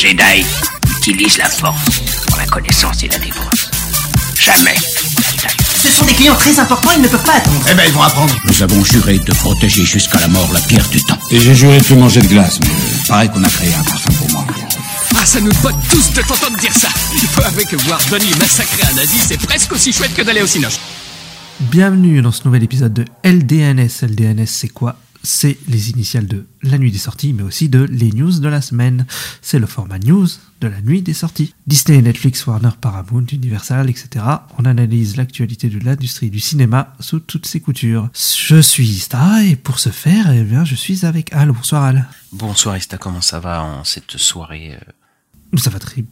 Jedi utilise la force pour la connaissance et la défense. Jamais Ce sont des clients très importants, ils ne peuvent pas attendre. Eh ben, ils vont apprendre. Nous avons juré de protéger jusqu'à la mort la pierre du temps. Et j'ai juré de plus manger de glace, mais pareil qu'on a créé un parfum pour moi. Ah, ça nous botte tous de t'entendre dire ça. Il faut avouer que voir Donnie massacrer un nazi, c'est presque aussi chouette que d'aller au cinoche. Bienvenue dans ce nouvel épisode de LDNS. LDNS, c'est quoi C'est les initiales de la nuit des sorties, mais aussi de les news de la semaine. C'est le format news de la nuit des sorties. Disney, Netflix, Warner, Paramount, Universal, etc. On analyse l'actualité de l'industrie du cinéma sous toutes ses coutures. Je suis Ista et pour ce faire, eh bien, je suis avec Al. Bonsoir Al. Bonsoir Ista, comment ça va en cette soirée euh? Ça va très,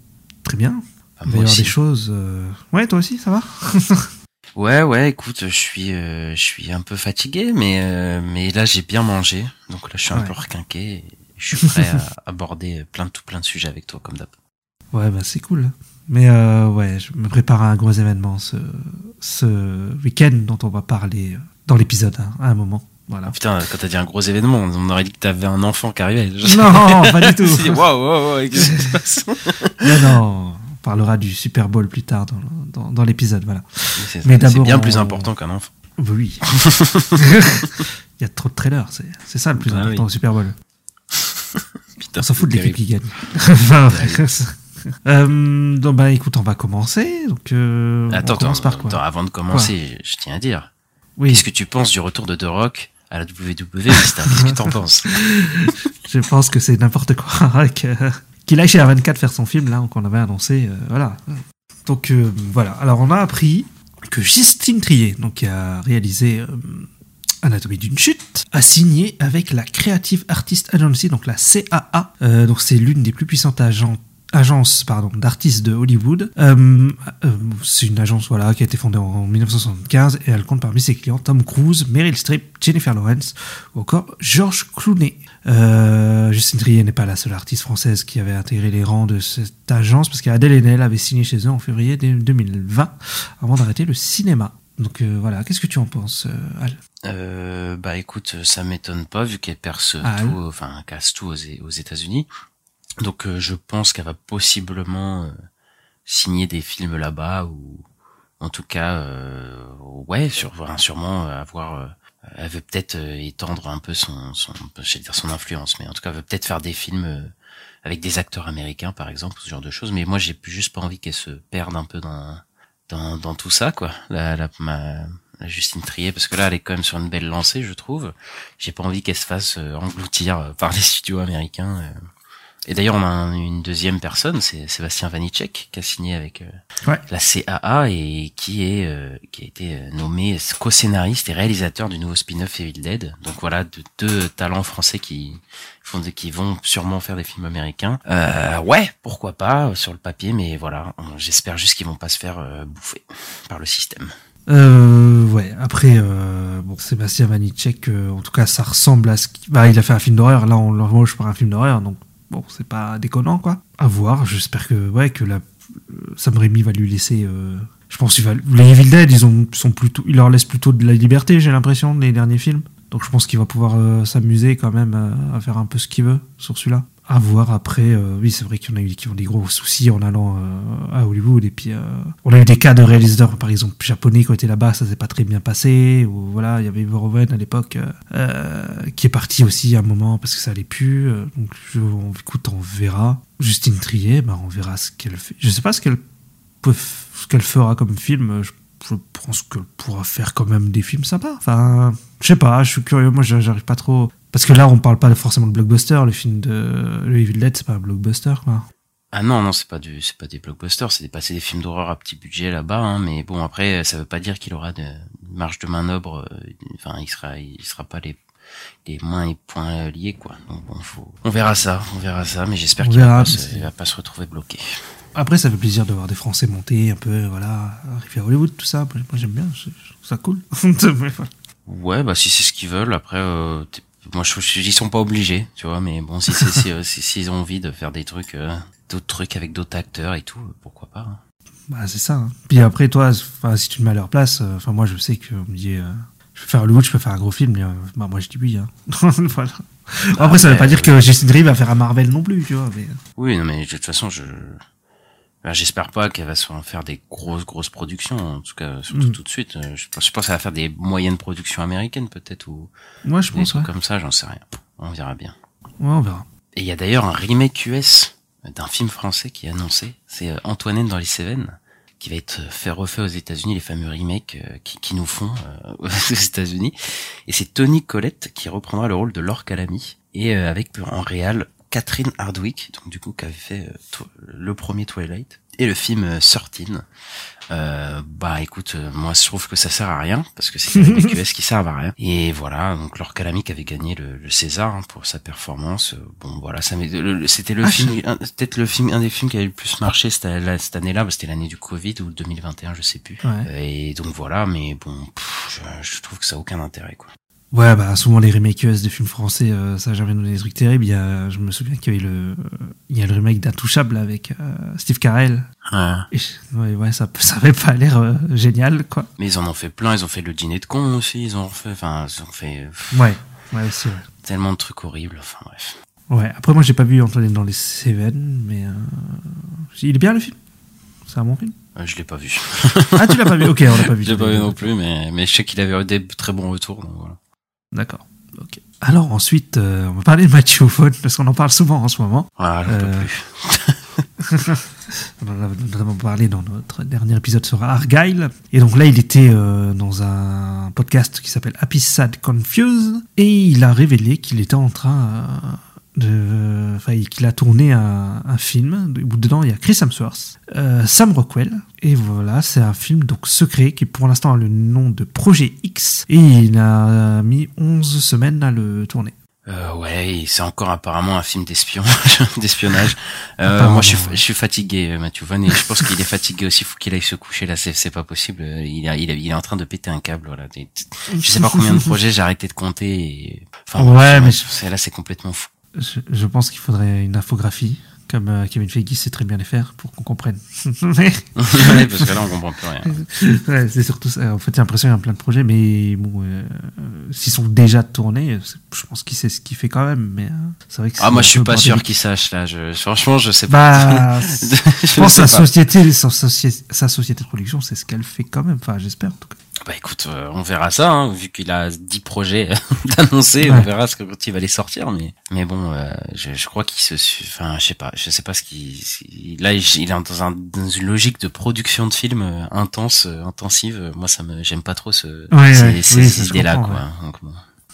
très bien. Bah, Il va y avoir des choses. euh, Ouais, toi aussi, ça va? Ouais, ouais, écoute, je suis, euh, je suis un peu fatigué, mais euh, mais là j'ai bien mangé, donc là je suis un peu requinqué. Et je suis prêt à aborder plein de tout plein de sujets avec toi comme d'hab. Ouais, bah c'est cool. Mais euh, ouais, je me prépare à un gros événement ce, ce week-end dont on va parler euh, dans l'épisode hein, à un moment. Voilà. Putain, quand t'as dit un gros événement, on aurait dit que t'avais un enfant qui arrivait. Non, pas du tout. waouh, waouh, qu'est-ce qui se passe? Non, non, on parlera du Super Bowl plus tard dans, dans, dans l'épisode. Voilà. C'est Mais c'est bien on- plus important qu'un enfant. Oui. Il y a trop de trailers, c'est ça le plus Ah important oui. au Super Bowl. Putain, On s'en fout de l'équipe qui gagne. Enfin. Euh, donc bah écoute, on va commencer. Donc euh, Attends, on commence attends, par quoi attends, avant de commencer, je tiens à dire, Oui, qu'est-ce que tu penses du retour de The Rock à la WWE, Qu'est-ce que t'en penses? Je pense que c'est n'importe quoi que- qu'il aille chez R24 faire son film là qu'on avait annoncé. euh, voilà. Donc euh, voilà. Alors on a appris que Justine Trier, donc qui a réalisé euh, Anatomie d'une chute, a signé avec la Creative Artist Agency, donc la CAA. Donc c'est l'une des plus puissantes agents agence pardon d'artistes de Hollywood. C'est une agence voilà qui a été fondée en 1975 et elle compte parmi ses clients Tom Cruise, Meryl Streep, Jennifer Lawrence ou encore George Clooney. Euh, Justine Trier n'est pas la seule artiste française qui avait intégré les rangs de cette agence parce qu'Adèle Haenel avait signé chez eux en février 2020 avant d'arrêter le cinéma. Donc euh, voilà, qu'est-ce que tu en penses, euh, Al? Euh, bah écoute, ça m'étonne pas vu qu'elle perce Ah, tout, enfin casse tout aux, aux États-Unis. Donc euh, je pense qu'elle va possiblement signer des films là-bas ou en tout cas, euh, ouais, sur, sûrement avoir. Elle veut peut-être euh, étendre un peu son, son, j'allais dire son influence, mais en tout cas, elle veut peut-être faire des films euh, avec des acteurs américains, par exemple, ce genre de choses. Mais moi, j'ai juste pas envie qu'elle se perde un peu dans dans, dans tout ça, quoi. La, la, ma, Justine Trier, parce que là, elle est quand même sur une belle lancée, je trouve. J'ai pas envie qu'elle se fasse euh, engloutir par les studios américains. Et d'ailleurs, on a un- une deuxième personne, c'est Sébastien Vanitschek, qui a signé avec euh, Ouais. la CAA et qui est euh, qui a été euh, nommé co-scénariste et réalisateur du nouveau spin-off Evil Dead. Donc voilà, de deux talents français qui font qui vont sûrement faire des films américains. Euh, ouais, pourquoi pas sur le papier, mais voilà, j'espère juste qu'ils vont pas se faire bouffer par le système. Euh, ouais, après, euh, bon, Sébastien Vanitschek, euh, en tout cas, ça ressemble à ce qu'il... Bah, il a fait un film d'horreur, là, on l'embauche par un film d'horreur, donc, bon, c'est pas déconnant, quoi. À voir, j'espère que, ouais, que la... euh, Sam Raimi va lui laisser... euh, Je pense qu'il va... Les Evil Dead, ils ont. Ils leur laissent plutôt de la liberté, j'ai l'impression, les derniers films. Donc je pense qu'il va pouvoir euh, s'amuser quand même à faire un peu ce qu'il veut sur celui-là. À voir après, euh, oui c'est vrai qu'il y en a eu qui ont des gros soucis en allant euh, à Hollywood et puis euh, on a eu des cas de réalisateurs par exemple japonais qui ont été là-bas, ça s'est pas très bien passé ou voilà il y avait Verhoeven à l'époque qui est parti aussi à un moment parce que ça allait plus. donc écoute on verra. Justine Trier, bah, on verra ce qu'elle fait. Je sais pas ce qu'elle peut, ce qu'elle fera comme film. Je, je pense qu'elle pourra faire quand même des films sympas. Enfin, je sais pas, je suis curieux. Moi, j'a- j'arrive pas trop. Parce que là, on parle pas forcément de blockbuster. Le film de le Evil Dead, c'est pas un blockbuster, quoi. Ah non, non, c'est pas du, c'est pas des blockbusters, c'est des passer des films d'horreur à petit budget là-bas, hein, mais bon après, ça veut pas dire qu'il aura de une marge de manœuvre, euh, enfin, il sera, il sera pas les, les mains et poings liés, quoi. Donc bon, faut, on verra ça, on verra ça, mais j'espère qu'il va, va pas se retrouver bloqué. Après, ça fait plaisir de voir des Français monter un peu, voilà, arriver à Hollywood, tout ça. Moi, j'aime bien, je, je trouve ça cool. Ouais, bah si c'est ce qu'ils veulent, après, euh, t'es- moi je, je, ils sont pas obligés, tu vois, mais bon, si c'est, si, euh, si- s'ils ont envie de faire des trucs, euh, d'autres trucs avec d'autres acteurs et tout, pourquoi pas. hein. Bah, c'est ça. hein. Puis après, toi, si tu te mets à leur place, euh, enfin, moi, je sais qu'on me dit, euh, Je peux faire Hollywood, je peux faire un gros film. mais, bah, moi, je dis oui. Hein. voilà. Après, ça veut pas dire que Jason Dream va faire un Marvel non plus, tu vois. Mais... Oui, non, mais de toute façon, je, j'espère pas qu'elle va se faire des grosses, grosses productions. En tout cas, surtout Mm. tout de suite. Euh, Je pense, je pense qu'elle va faire des moyennes productions américaines, peut-être, ou Moi, je pense, ouais. comme ça, j'en sais rien. On verra bien. Ouais, on verra. Et il y a d'ailleurs un remake US d'un film français qui est annoncé. C'est euh, Antoinette dans les Cévennes, qui va être fait refait aux États-Unis, les fameux remakes euh, qui, qui nous font euh, aux États-Unis. Et c'est Tony Collette qui reprendra le rôle de Laure Calamy et euh, avec en réal Catherine Hardwick, donc du coup qui avait fait euh, le premier Twilight et le film euh, 13. Euh, bah écoute, euh, moi je trouve que ça sert à rien parce que c'est les QS qui servent à rien. Et voilà, donc Laure Calamy qui avait gagné le, le César hein, pour sa performance. Euh, Bon voilà, ça c'était le Ah, film, peut-être le film, un des films qui avait le plus marché cette, année-là, c'était l'année du Covid ou 2021, je sais plus. Ouais. Euh, Et donc voilà, mais bon, pff, je, je trouve que ça a aucun intérêt quoi. Ouais, bah souvent les remakes US des films français, euh, ça a jamais donné des trucs terribles. Il y a, je me souviens qu'il y avait le, il y a le remake d'Intouchable avec euh, Steve Carell. Et je- ouais, ouais, ça, ça avait pas l'air euh, génial, quoi. Mais ils en ont fait plein, ils ont fait le dîner de con aussi, ils ont fait, enfin, ils ont fait Ouais, ouais, aussi, ouais. tellement de trucs horribles, enfin bref. Ouais, après moi j'ai pas vu Antoine dans les Cévennes, mais euh, il est bien le film? C'est un bon film? Je l'ai pas vu. Ah, tu l'as pas vu? Ok, on l'a pas vu. Je l'ai pas vu non plus, mais, mais je sais qu'il avait eu des très bons retours, donc voilà. D'accord. Ok. Alors ensuite, euh, on va parler de Matthew Vaughn parce qu'on en parle souvent en ce moment. Voilà, j'en peux Euh, plus. On en a notamment parlé dans notre dernier épisode sur Argyle. Et donc là, il était euh, dans un podcast qui s'appelle Happy Sad Confused. Et il a révélé qu'il était en train euh, de. Enfin, qu'il a tourné un, un film où dedans il y a Chris Hemsworth, euh, Sam Rockwell. Et voilà, c'est un film donc secret qui pour l'instant a le nom de Projet X. Et il a mis 11 semaines à le tourner. Euh, ouais, c'est encore apparemment un film d'espion, d'espionnage. Euh, moi, je suis, je suis fatigué, euh, Mathieu Vaughn, et je pense qu'il est fatigué aussi. Faut qu'il aille se coucher là. C'est, c'est pas possible. Euh, Il est, il est, il est en train de péter un câble. Voilà. Je sais pas combien de projets j'ai arrêté de compter. Et... Enfin, Ouais, mais là, c'est complètement fou. Je, je pense qu'il faudrait une infographie, comme euh, Kevin Feige sait très bien les faire, pour qu'on comprenne. Mais, parce que là, on comprend plus rien. ouais, c'est surtout ça. En fait, j'ai l'impression qu'il y a plein de projets, mais bon, euh, euh, s'ils sont déjà tournés, c'est- je pense qu'il sait ce qu'il fait quand même. Mais euh, c'est vrai que Ah, moi, je suis pas sûr qu'il sache là. Je, franchement, je sais pas. Bah, je je pense que sa société, sa, soci- sa société de production, c'est ce qu'elle fait quand même. Enfin, j'espère en tout cas. Bah écoute, euh, on verra ça, hein, vu qu'il a 10 projets d'annoncer, Ouais. on verra ce que quand il va les sortir, mais mais bon, euh, je, je crois qu'il se, enfin, je sais pas, je sais pas ce qu'il, là, il est dans, un, dans une logique de production de films euh, intense, euh, intensive. Moi, ça me, j'aime pas trop ce, Ouais, ces, ouais, ces oui, ça se idées-là, quoi. Donc, bon.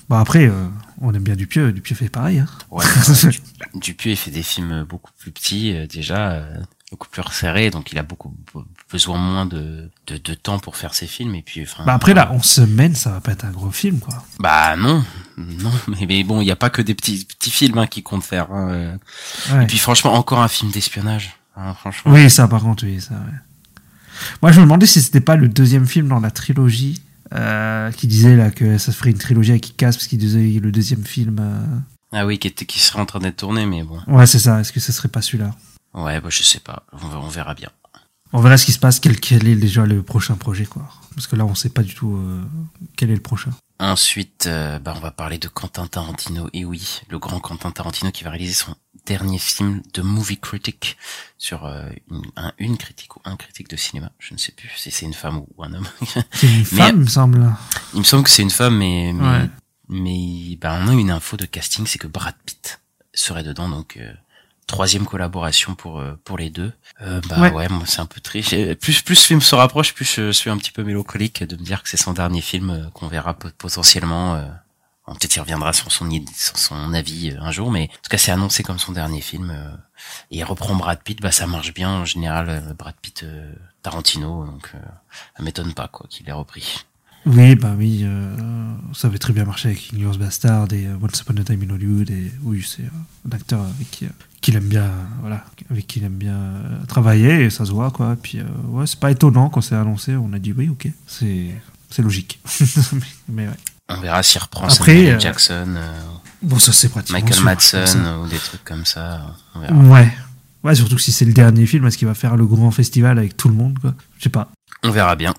Bon, après, euh, on aime bien Dupieux. Dupieux fait pareil. Hein. Ouais, Dupuis il fait des films beaucoup plus petits euh, déjà, euh, beaucoup plus resserrés, donc il a beaucoup be- besoin moins de, de, de temps pour faire ses films et puis enfin. Bah, après, là, on se mène, ça va pas être un gros film, quoi. Bah non, non, mais, mais bon, il y a pas que des petits petits films hein, qui comptent faire. hein, euh. Ouais. Et puis franchement, encore un film d'espionnage, hein, franchement. Oui, ça, par contre, oui, ça, ouais. Moi, je me demandais si c'était pas le deuxième film dans la trilogie euh, qui disait là que ça se ferait une trilogie avec Kick-Ass parce qu'il disait le deuxième film. euh, Ah oui, qui était qui serait en train d'être tourné, mais bon. Ouais, c'est ça. Est-ce que ce serait pas celui-là? Ouais, bah je sais pas, on, verra bien. On verra ce qui se passe, quel, quel est déjà le prochain projet, quoi. Parce que là, on sait pas du tout euh, quel est le prochain. Ensuite, euh, bah on va parler de Quentin Tarantino. Et oui, le grand Quentin Tarantino qui va réaliser son dernier film de movie critic sur euh, une, un- une critique ou un critique de cinéma. Je ne sais plus si c'est une femme ou un homme. C'est une Mais- femme, il me semble. Il me semble que c'est une femme, mais mais, Ouais. mais bah, on a une info de casting, c'est que Brad Pitt serait dedans, donc troisième collaboration pour euh, pour les deux. Euh, bah Ouais. ouais, moi c'est un peu triste. Plus plus ce film se rapproche, plus je suis un petit peu mélancolique de me dire que c'est son dernier film euh, qu'on verra pot- potentiellement. Euh, Peut-être il reviendra sur son sur son avis euh, un jour, mais en tout cas c'est annoncé comme son dernier film. euh, et il reprend Brad Pitt, bah ça marche bien en général. Brad Pitt, Tarantino, donc ça m'étonne pas quoi qu'il ait repris. Oui, bah oui, euh, ça avait très bien marché avec Inglourious Bastard et euh, Once Upon a Time in Hollywood. Et oui, c'est euh, un acteur avec qui, qu'il aime bien, voilà, avec qui il aime bien travailler et ça se voit quoi. Puis ouais, c'est pas étonnant quand c'est annoncé, on a dit oui, ok, c'est c'est logique. mais, mais ouais. On verra s'il reprend Après, Jackson, Bon, ça c'est pratiquement Michael Madsen ou des trucs comme ça. On verra. Ouais. Ouais, surtout que si c'est le dernier film, est-ce qu'il va faire le grand festival avec tout le monde quoi? Je sais pas. On verra bien.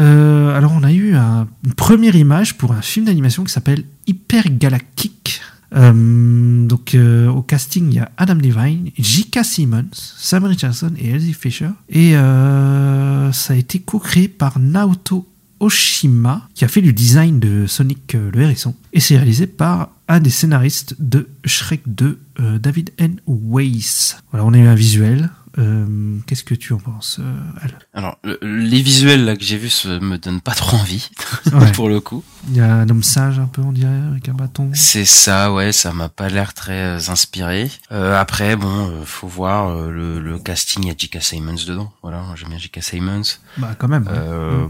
Euh, alors, on a eu un- une première image pour un film d'animation qui s'appelle Hyper Galactic. Euh, donc, euh, au casting, il y a Adam Levine, J.K. Simmons, Sam Richardson et Elsie Fisher. Et euh, ça a été co-créé par Naoto Oshima, qui a fait le design de Sonic le Hérisson. Et c'est réalisé par un des scénaristes de Shrek 2, euh, David N. Weiss. Voilà, on a eu un visuel. Euh, Qu'est-ce que tu en penses, euh, Al? Alors, le- les visuels là que j'ai vus se- me donnent pas trop envie, Ouais. pour le coup. Il y a un homme sage un peu, on dirait, avec un bâton. C'est ça, ouais, ça m'a pas l'air très euh, inspiré. Euh, après, bon, faut voir le, le casting, il y a J.K. Simons dedans. Voilà, j'aime bien J.K. Simons. Bah, quand même. Euh,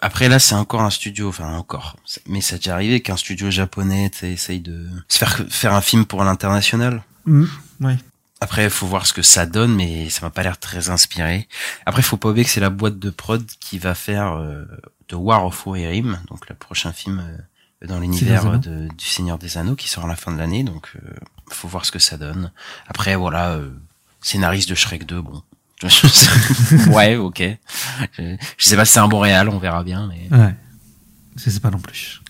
Après là, c'est encore un studio, enfin encore. Mais ça déjà arrivé qu'un studio japonais essaye de se faire faire un film pour l'international? Mm, ouais. Après, faut voir ce que ça donne, mais ça m'a pas l'air très inspiré. Après, faut pas oublier que c'est la boîte de prod qui va faire euh, The War of Rohirrim, donc le prochain film euh, dans l'univers de- du Seigneur des Anneaux qui sort à la fin de l'année, donc euh, faut voir ce que ça donne. Après, voilà, euh, scénariste de Shrek 2, bon. Ouais, ok. Je, je sais pas si c'est un bon réal, on verra bien, mais Ouais. Je sais pas non plus.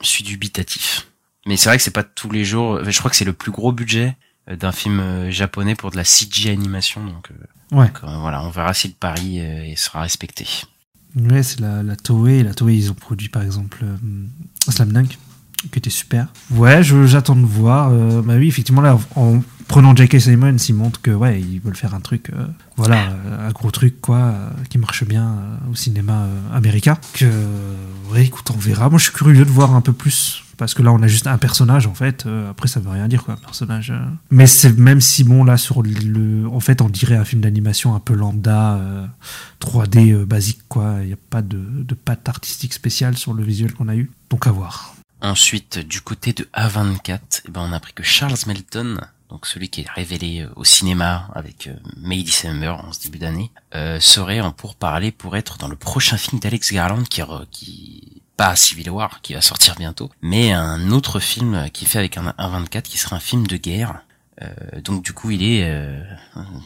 je suis dubitatif. Mais c'est vrai que c'est pas tous les jours. Je crois que c'est le plus gros budget euh, d'un film euh, japonais pour de la CG animation, donc. euh, Ouais. donc, euh, voilà, on verra si le pari sera respecté. Ouais, c'est la, la Toei. La Toei, ils ont produit par exemple Slam Dunk, qui était super. Ouais, j'attends de voir. bah oui, effectivement, là, en prenant J.K. Simon, ils montrent que, ouais, ils veulent faire un truc, euh, voilà, un gros truc, quoi, euh, qui marche bien euh, au cinéma américain. Que, ouais, écoute, on verra. Moi, je suis curieux de voir un peu plus. Parce que là, on a juste un personnage, en fait. euh, après, ça veut rien dire, quoi, un personnage. euh. Mais c'est même si, bon, là, sur le. En fait, on dirait un film d'animation un peu lambda, euh, 3D euh, basique, quoi. Il n'y a pas de, de patte artistique spéciale sur le visuel qu'on a eu. Donc, à voir. Ensuite, du côté de A24, eh ben, on a appris que Charles Melton, donc celui qui est révélé au cinéma avec May December en ce début d'année, serait en pourparlers pour être dans le prochain film d'Alex Garland qui, qui pas Civil War qui va sortir bientôt, mais un autre film qui fait avec un A24 qui serait un film de guerre. Euh, donc du coup, il est, euh,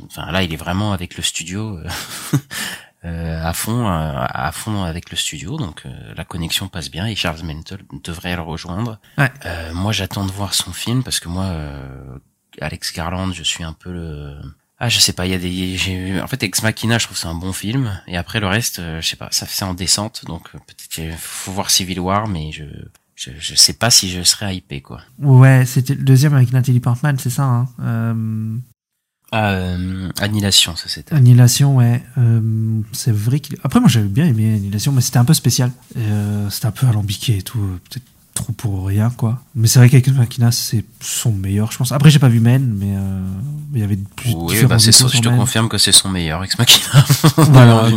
enfin là, il est vraiment avec le studio. euh, euh, à fond euh, à fond avec le studio donc euh, la connexion passe bien et Charles Mantle devrait le rejoindre Ouais. Euh, moi j'attends de voir son film parce que moi euh, Alex Garland je suis un peu le ah je sais pas il y a des en fait Ex Machina je trouve que c'est un bon film et après le reste euh, je sais pas ça fait en descente donc euh, peut-être faut voir Civil War mais je je, je sais pas si je serais hypé quoi Ouais, c'était le deuxième avec Nathalie Portman, c'est ça, hein Euh, ah, euh, Annihilation ça c'était Annihilation, ouais. Euh, c'est vrai qu'il. Après, moi, j'avais bien aimé Annihilation, mais c'était un peu spécial. Euh, c'était un peu alambiqué et tout. Peut-être trop pour rien, quoi. Mais c'est vrai qu'avec Machina, c'est son meilleur, je pense. Après, j'ai pas vu Men, mais euh, il y avait plus oui bah son- je te confirme que c'est son meilleur Ex Machina Voilà,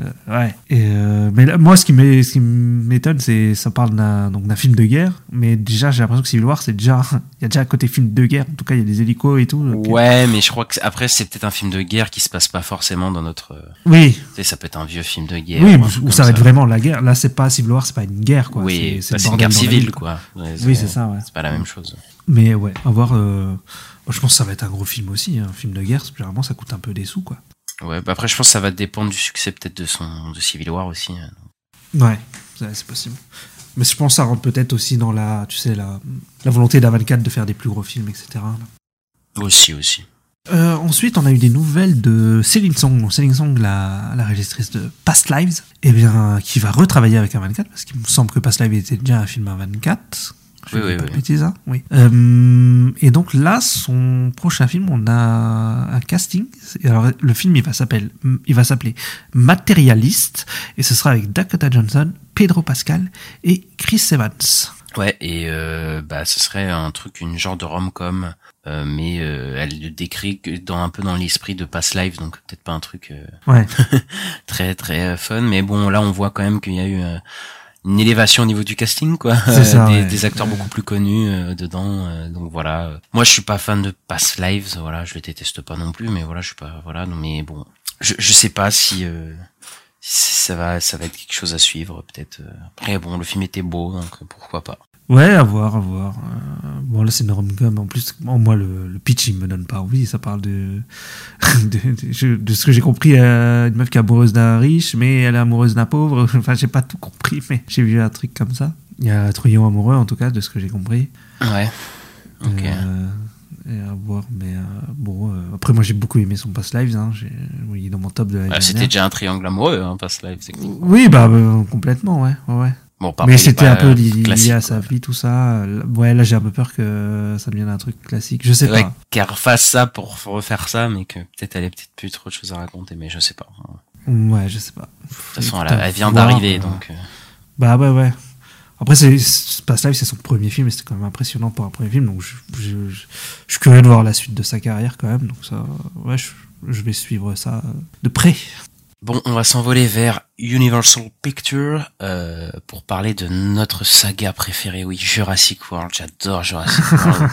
euh, Euh, ouais. Et euh, mais là, moi, ce qui m'étonne, c'est ça parle d'un donc d'un film de guerre, mais déjà, j'ai l'impression que Civil War, c'est déjà il y a déjà un côté film de guerre. En tout cas, il y a des hélicos et tout. donc- Ouais, mais je crois que c'est- après c'est peut-être un film de guerre qui se passe pas forcément dans notre. euh, Oui, Tu sais, ça peut être un vieux film de guerre. oui, ou ça va être vraiment la guerre. Là, c'est pas Civil War, c'est pas une guerre, quoi. oui, c'est bah, une guerre civile, quoi. Ouais, Oui, c'est ça, ouais. C'est pas la même chose. Mais ouais, à voir. euh, je pense que ça va être un gros film aussi. hein. Un film de guerre, généralement, ça coûte un peu des sous, quoi. Ouais, bah après je pense que ça va dépendre du succès peut-être de son de Civil War aussi. hein. Ouais, c'est possible. Mais je pense que ça rentre peut-être aussi dans la, tu sais, la, la volonté d'A24 de faire des plus gros films, etc. Aussi, aussi. Euh, ensuite, on a eu des nouvelles de Céline Song. Céline Song, la, la réalisatrice de Past Lives, et bien, qui va retravailler avec A24, parce qu'il me semble que Past Lives était déjà un film A24. Je Oui, oui, pas oui. de bêtises, hein oui. Euh, et donc là, son prochain film, on a un casting. Alors, le film, il va s'appeler, il va s'appeler Matérialiste, et ce sera avec Dakota Johnson, Pedro Pascal et Chris Evans. Ouais, et euh, bah ce serait un truc, une genre de rom-com, euh, mais euh, elle le décrit que dans un peu dans l'esprit de Past Life, donc peut-être pas un truc euh, Ouais. très très euh, fun, mais bon là on voit quand même qu'il y a eu euh, une élévation au niveau du casting quoi, ça, des, ouais. des acteurs Ouais. beaucoup plus connus euh, dedans, euh, donc voilà. Moi je suis pas fan de Past Lives, voilà, je le déteste pas non plus, mais voilà je suis pas voilà, non, mais bon, je je sais pas si euh, si ça va ça va être quelque chose à suivre peut-être. euh. Après bon le film était beau donc pourquoi pas. Ouais, à voir, à voir. Euh, bon, là, c'est une rom-com. En plus, bon, moi, le, le pitch, il me donne pas envie. Ça parle de, de, de- je- de ce que j'ai compris, euh, une meuf qui est amoureuse d'un riche, mais elle est amoureuse d'un pauvre. Enfin, j'ai pas tout compris, mais j'ai vu un truc comme ça. Il y a un trio amoureux, en tout cas, de ce que j'ai compris. Ouais. Ok. Euh, et à voir, mais euh, bon. après, moi, j'ai beaucoup aimé son past lives. Hein. Oui, il est dans mon top de la Bah, C'était déjà un triangle amoureux, hein, Past techniquement. Oui, bah, complètement, ouais. ouais, ouais. Bon, par mais c'était un peu euh, li- lié à sa vie, tout ça. Ouais, là, j'ai un peu peur que ça devienne un truc classique. Je sais Ouais, pas. qu'elle refasse ça pour refaire ça, mais que peut-être elle ait peut-être plus trop de choses à raconter, mais je sais pas. De Ouais, je sais pas. toute façon, elle, vient d'arriver, donc. euh, Bah ouais, ouais. Après, c'est Past Life, c'est son premier film, et c'était quand même impressionnant pour un premier film. Donc, je, je, je- je suis curieux de voir la suite de sa carrière quand même. Donc, ça, ouais, je, je vais suivre ça euh, de près. Bon, on va s'envoler vers Universal Pictures euh, pour parler de notre saga préférée. Oui, Jurassic World. J'adore Jurassic World.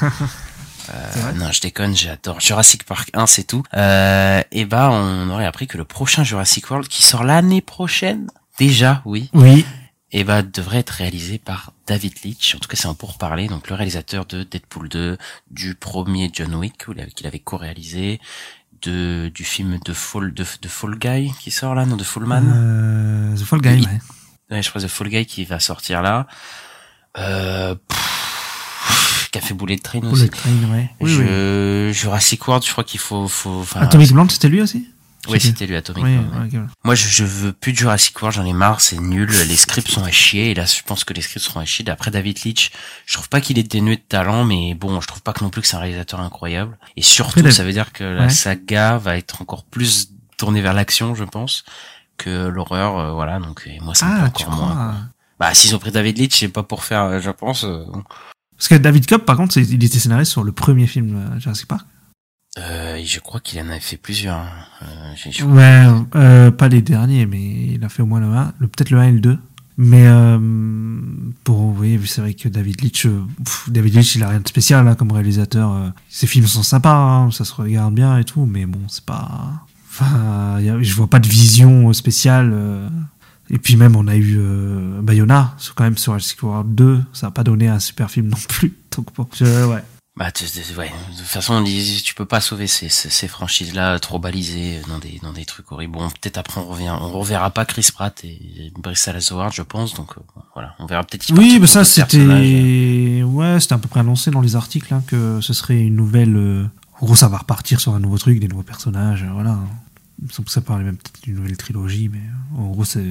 Euh, non, je déconne, j'adore Jurassic Park 1, c'est tout. Euh, et bah, on aurait appris que le prochain Jurassic World, qui sort l'année prochaine, déjà, oui, Oui. et bah devrait être réalisé par David Leitch. En tout cas, c'est un pourparler. Donc le réalisateur de Deadpool 2, du premier John Wick qu'il avait co-réalisé, de du film de Fall de, de Fall Guy qui sort là, non de Fall Man. Euh, The Fall Guy, Oui. ouais. Ouais, je crois The Fall Guy qui va sortir là. Euh, pff, qui a fait bouler de train aussi. Bullet Train, ouais. Oui, oui. je, Jurassic World, je crois qu'il faut, faut, enfin, Atomic Blonde, c'était lui aussi? Oui, c'était lui, Atomic ouais. ouais. Moi, je, je veux plus de Jurassic World, j'en ai marre, c'est nul, les scripts sont à chier, et là, je pense que les scripts seront à chier. D'après David Leitch, je trouve pas qu'il est dénué de talent, mais bon, je trouve pas que non plus que c'est un réalisateur incroyable. Et surtout, Après, ça veut dire que la Ouais. saga va être encore plus tournée vers l'action, je pense, que l'horreur, euh, voilà, donc, et moi, ça me Ah, plaît encore moins. quoi. Bah, s'ils ont pris David Leitch, c'est pas pour faire, euh, je pense, euh, Parce que David Cobb, par contre, il était scénariste sur le premier film euh, Jurassic Park. Euh, je crois qu'il en avait fait plusieurs. hein. Euh, Ouais, euh, pas les derniers, mais il a fait au moins le 1, le, peut-être le 1 et le 2. Mais euh, pour vous voyez, c'est vrai que David Leitch, euh, David Leitch, il a rien de spécial là, comme réalisateur. euh. Ses films sont sympas, hein, ça se regarde bien et tout, mais bon, c'est pas. Enfin, a- je vois pas de vision spéciale. Et puis même, on a eu Bayona, quand même sur Jurassic World 2, ça a pas donné un super film non plus. Donc bon, je- ouais. Bah, ouais. De toute façon, tu peux pas sauver ces, ces, franchises-là trop balisées dans des, dans des trucs horribles. Bon, peut-être après on revient, on reverra pas Chris Pratt et Dallas Howard, je pense. Donc, euh, voilà. On verra peut-être. Oui, mais ça c'était ouais, c'était à peu près annoncé dans les articles hein, que ce serait une nouvelle. euh, En gros, ça va repartir sur un nouveau truc, des nouveaux personnages, euh, voilà. Ça parlait même peut-être d'une nouvelle trilogie, mais euh, en gros, c'est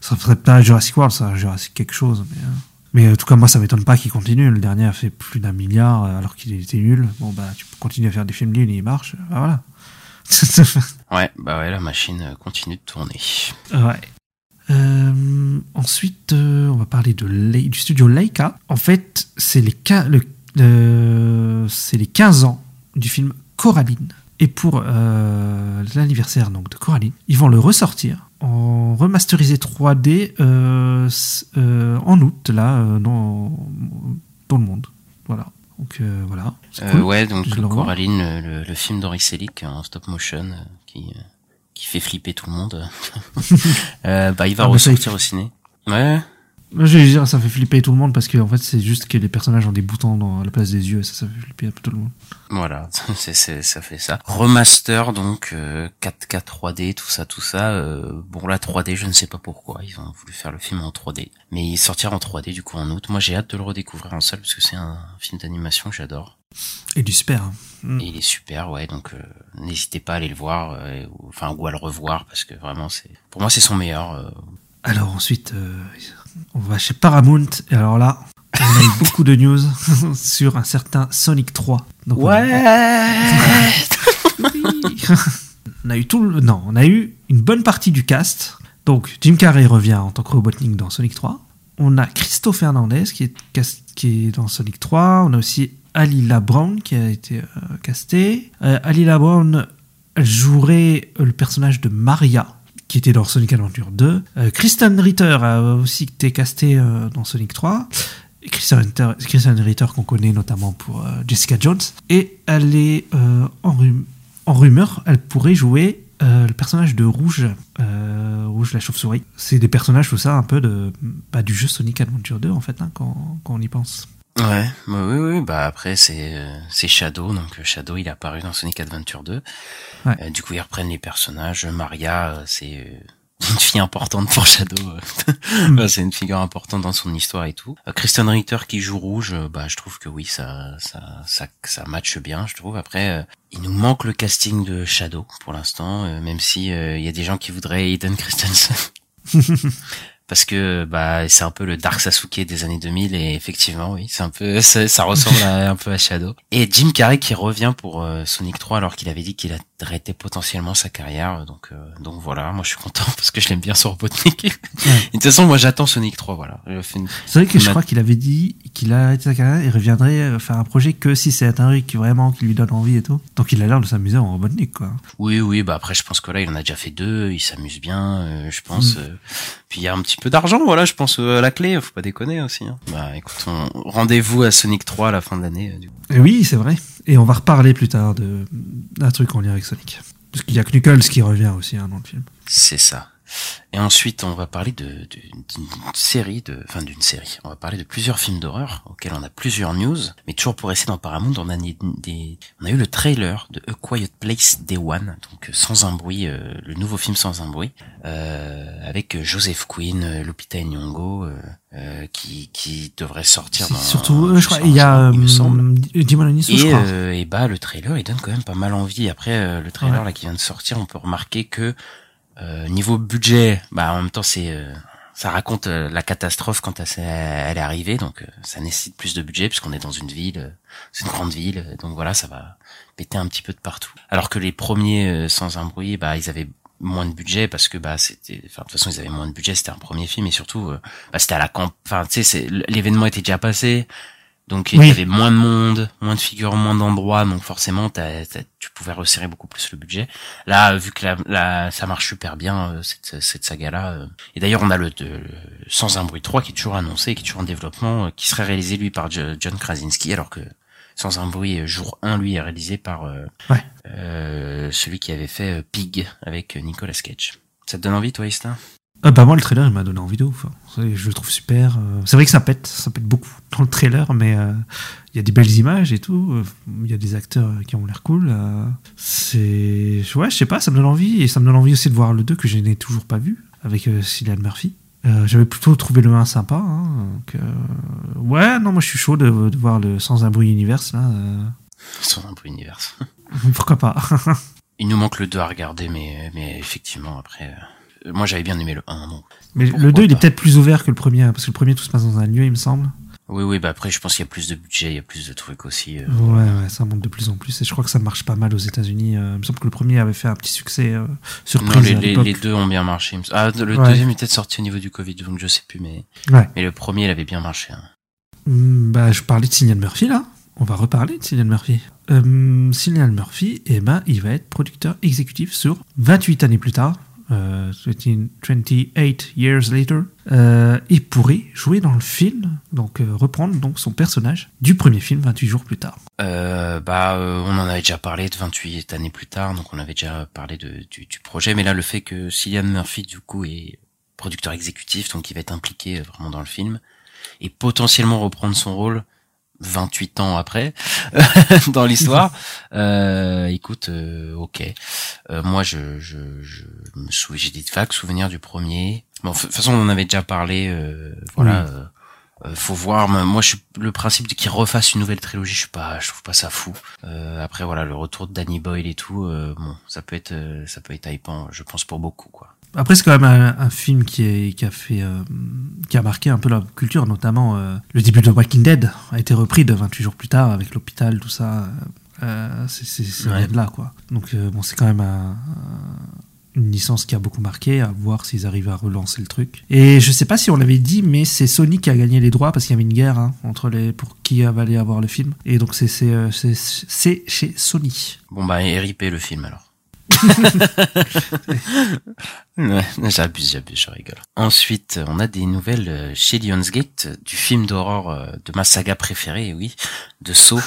ça serait pas Jurassic World, ça Jurassic quelque chose. Mais, euh, mais en tout cas, moi, ça m'étonne pas qu'il continue. Le dernier a fait plus d'un milliard euh, alors qu'il était nul. Bon bah, tu peux continuer à faire des films nuls, et il marche. euh, bah, voilà. Ouais, bah ouais, la machine euh, continue de tourner. Ouais. Euh, ensuite, euh, on va parler de du studio Leica. En fait, c'est les, le- euh, c'est les 15 ans du film Coraline. Et pour euh, l'anniversaire donc de Coraline, ils vont le ressortir en remasterisé 3D euh, euh, en août, là, euh, dans, dans le monde. Voilà. Donc euh, voilà. Euh, cool. ouais, donc Je. Coraline, le, le, film d'Henri Selick en stop motion qui, euh, qui fait flipper tout le monde. euh, bah, il va Ah, bah, ressortir au ciné. Ouais. Moi, Je vais dire, ça fait flipper tout le monde parce que en fait, c'est juste que les personnages ont des boutons dans la place des yeux et ça, ça fait flipper un peu tout le monde. Voilà, c'est, c'est, ça fait ça. Remaster donc euh, 4K 3D, tout ça, tout ça. euh, bon la 3D, je ne sais pas pourquoi ils ont voulu faire le film en 3D, mais il sortira en 3D du coup en août. Moi j'ai hâte de le redécouvrir en salle parce que c'est un film d'animation que j'adore Et du super. hein. Mm. et il est super, ouais. Donc euh, n'hésitez pas à aller le voir, euh, ou, enfin ou à le revoir parce que vraiment c'est, pour moi c'est son meilleur. euh. Alors ensuite, euh, on va chez Paramount. Et alors là, on a eu beaucoup de news sur un certain Sonic 3. Donc, on a- on a eu tout le... Non, on a eu une bonne partie du cast. Donc, Jim Carrey revient en tant que Robotnik dans Sonic 3. On a Christophe Fernandez qui est, cast- qui est dans Sonic 3. On a aussi Alila Brown qui a été euh, castée. Euh, Alila Brown jouerait le personnage de Maria qui était dans Sonic Adventure 2. Euh, Kristen Ritter a aussi été castée euh, dans Sonic 3. Et Kristen Ritter, qu'on connaît notamment pour euh, Jessica Jones. Et elle est en, rum- en rumeur, elle pourrait jouer le personnage de Rouge, Rouge la chauve-souris, c'est des personnages tout ça un peu de bah, du jeu Sonic Adventure 2 en fait hein, quand on y pense. Ouais, bah oui, oui, bah après c'est euh, c'est Shadow, donc euh, Shadow il est apparu dans Sonic Adventure 2. Ouais. Euh, du coup ils reprennent les personnages. Maria, c'est une fille importante pour Shadow. Bah, c'est une figure importante dans son histoire et tout. Euh, Kristen Ritter qui joue rouge, bah je trouve que oui ça ça ça ça matche bien, je trouve. Après euh, il nous manque le casting de Shadow pour l'instant, même si il y a des gens qui voudraient Aiden Christensen. parce que bah c'est un peu le Dark Sasuke des années 2000 et effectivement oui c'est un peu ça, ça ressemble à, un peu à Shadow. Et Jim Carrey qui revient pour euh, Sonic 3 alors qu'il avait dit qu'il arrêtait potentiellement sa carrière donc euh, donc voilà moi je suis content parce que je l'aime bien sur Robotnik et de toute façon moi j'attends Sonic 3 voilà. C'est vrai que je crois qu'il avait dit qu'il a arrêté sa carrière et reviendrait euh, faire un projet que si c'est un truc vraiment qui lui donne envie et tout. Donc il a l'air de s'amuser en Robotnik quoi. oui oui bah après je pense que là il en a déjà fait deux il s'amuse bien euh, je pense euh, puis il y a un petit peu d'argent voilà je pense euh, à la clé faut pas déconner aussi hein. bah écoute on... rendez-vous à Sonic 3 à la fin de l'année euh, du coup. Et oui, c'est vrai. Et on va reparler plus tard de d'un truc en lien avec Sonic. Parce qu'il y a Knuckles qui revient aussi hein, dans le film. C'est ça. Et ensuite, on va parler de, d'une série de, enfin d'une série. On va parler de plusieurs films d'horreur auxquels on a plusieurs news. Mais toujours pour rester dans Paramount, on a des, on a eu le trailer de A Quiet Place Day One, donc sans un bruit, euh, le nouveau film sans un bruit, euh, avec Joseph Quinn, Lupita Nyong'o, euh, euh, qui qui devrait sortir dans. Surtout, euh, je crois, il y a il me semble. euh, Alonso, je Et, crois. euh, et bah le trailer il donne quand même pas mal envie. Après euh, le trailer Ouais. là qui vient de sortir, on peut remarquer que euh, niveau budget, bah en même temps c'est euh, ça raconte euh, la catastrophe quand elle, est arrivée, donc ça nécessite plus de budget puisqu'on est dans une ville, c'est une grande ville, donc voilà ça va péter un petit peu de partout. Alors que les premiers sans un bruit, bah ils avaient moins de budget parce que bah c'était enfin de toute façon ils avaient moins de budget. C'était un premier film et surtout bah, c'était à la camp enfin tu sais l'événement était déjà passé donc il Oui. y avait moins de monde, moins de figures, moins d'endroits, donc forcément tu pouvais resserrer beaucoup plus le budget. Là, vu que la, la- ça marche super bien euh, cette, cette saga-là, euh, et d'ailleurs on a le, de- le Sans un bruit 3 qui est toujours annoncé, qui est toujours en développement, euh, qui serait réalisé lui par Jo- John Krasinski, alors que Sans un bruit euh, jour 1 lui est réalisé par euh, Ouais. euh, celui qui avait fait euh, Pig avec euh, Nicolas Cage. Ça te donne envie toi, Istin? Ah bah moi le trailer il m'a donné envie de ouf. hein. Je le trouve super. euh, C'est vrai que ça pète, ça pète beaucoup dans le trailer, mais euh, il y a des belles images et tout. euh, Il y a des acteurs qui ont l'air cool. euh, C'est ouais, je sais pas, ça me donne envie et ça me donne envie aussi de voir le 2 que je n'ai toujours pas vu avec euh, Cillian Murphy. J'avais plutôt trouvé le 1 sympa. hein, donc, ouais, non, moi je suis chaud de, de voir le Sans un bruit univers là. Sans un bruit univers. pourquoi pas? Il nous manque le 2 à regarder, mais, mais effectivement, après... moi j'avais bien aimé le 1, donc Mais Pourquoi le 2 il est peut-être plus ouvert que le premier hein, parce que le premier tout se passe dans un lieu, il me semble. Oui, oui, bah après, je pense qu'il y a plus de budget, il y a plus de trucs aussi. euh. Ouais, ouais, ça monte de plus en plus et je crois que ça marche pas mal aux États-Unis. euh, il me semble que le premier avait fait un petit succès euh, surprise Non, les, à les, deux ont bien marché. me. Ah, le Ouais. deuxième est peut-être sorti au niveau du Covid, donc je sais plus, mais, Ouais. mais le premier, il avait bien marché. hein. Hmm, bah, je parlais de Cillian Murphy là. On va reparler de Cillian Murphy. Euh, Cillian Murphy, eh ben, il va être producteur exécutif sur 28 années plus tard. Euh, 28 28 years later, euh, il pourrait jouer dans le film, donc euh, reprendre donc son personnage du premier film 28 jours plus tard. Euh, bah, euh, on en avait déjà parlé de 28 années plus tard, donc on avait déjà parlé du, du projet, mais là, le fait que Cillian Murphy, du coup, est producteur exécutif, donc il va être impliqué vraiment dans le film, et potentiellement reprendre son rôle 28 ans après dans l'histoire. Euh, écoute, euh, ok. Euh, moi, je, je, je me souviens, j'ai des vagues souvenirs du premier. Bon, de toute façon, on en avait déjà parlé. euh, voilà. Oui. euh, euh, faut voir. Moi, je suis le principe de qu'il refasse une nouvelle trilogie. Je suis pas, je trouve pas ça fou. Euh, après, voilà, le retour de Danny Boyle et tout. euh, bon, ça peut être, ça peut être hypant. Je pense pour beaucoup, quoi. Après, c'est quand même un, un film qui, est, qui a fait, euh, qui a marqué un peu la culture, notamment euh, le début de Walking Dead a été repris de 28 jours plus tard avec l'hôpital, tout ça. Euh, c'est Ouais. vient de là, quoi. Donc bon, c'est quand même un- un- une licence qui a beaucoup marqué. À voir s'ils arrivent à relancer le truc. Et je sais pas si on l'avait dit, mais c'est Sony qui a gagné les droits parce qu'il y avait une guerre hein, entre les pour qui aller avoir le film. Et donc c'est chez Sony. Bon bah RIP le film alors. J'abuse, j'abuse, je rigole. Ensuite, on a des nouvelles euh, chez Lionsgate du film d'horreur euh, de ma saga préférée, oui, de Saw,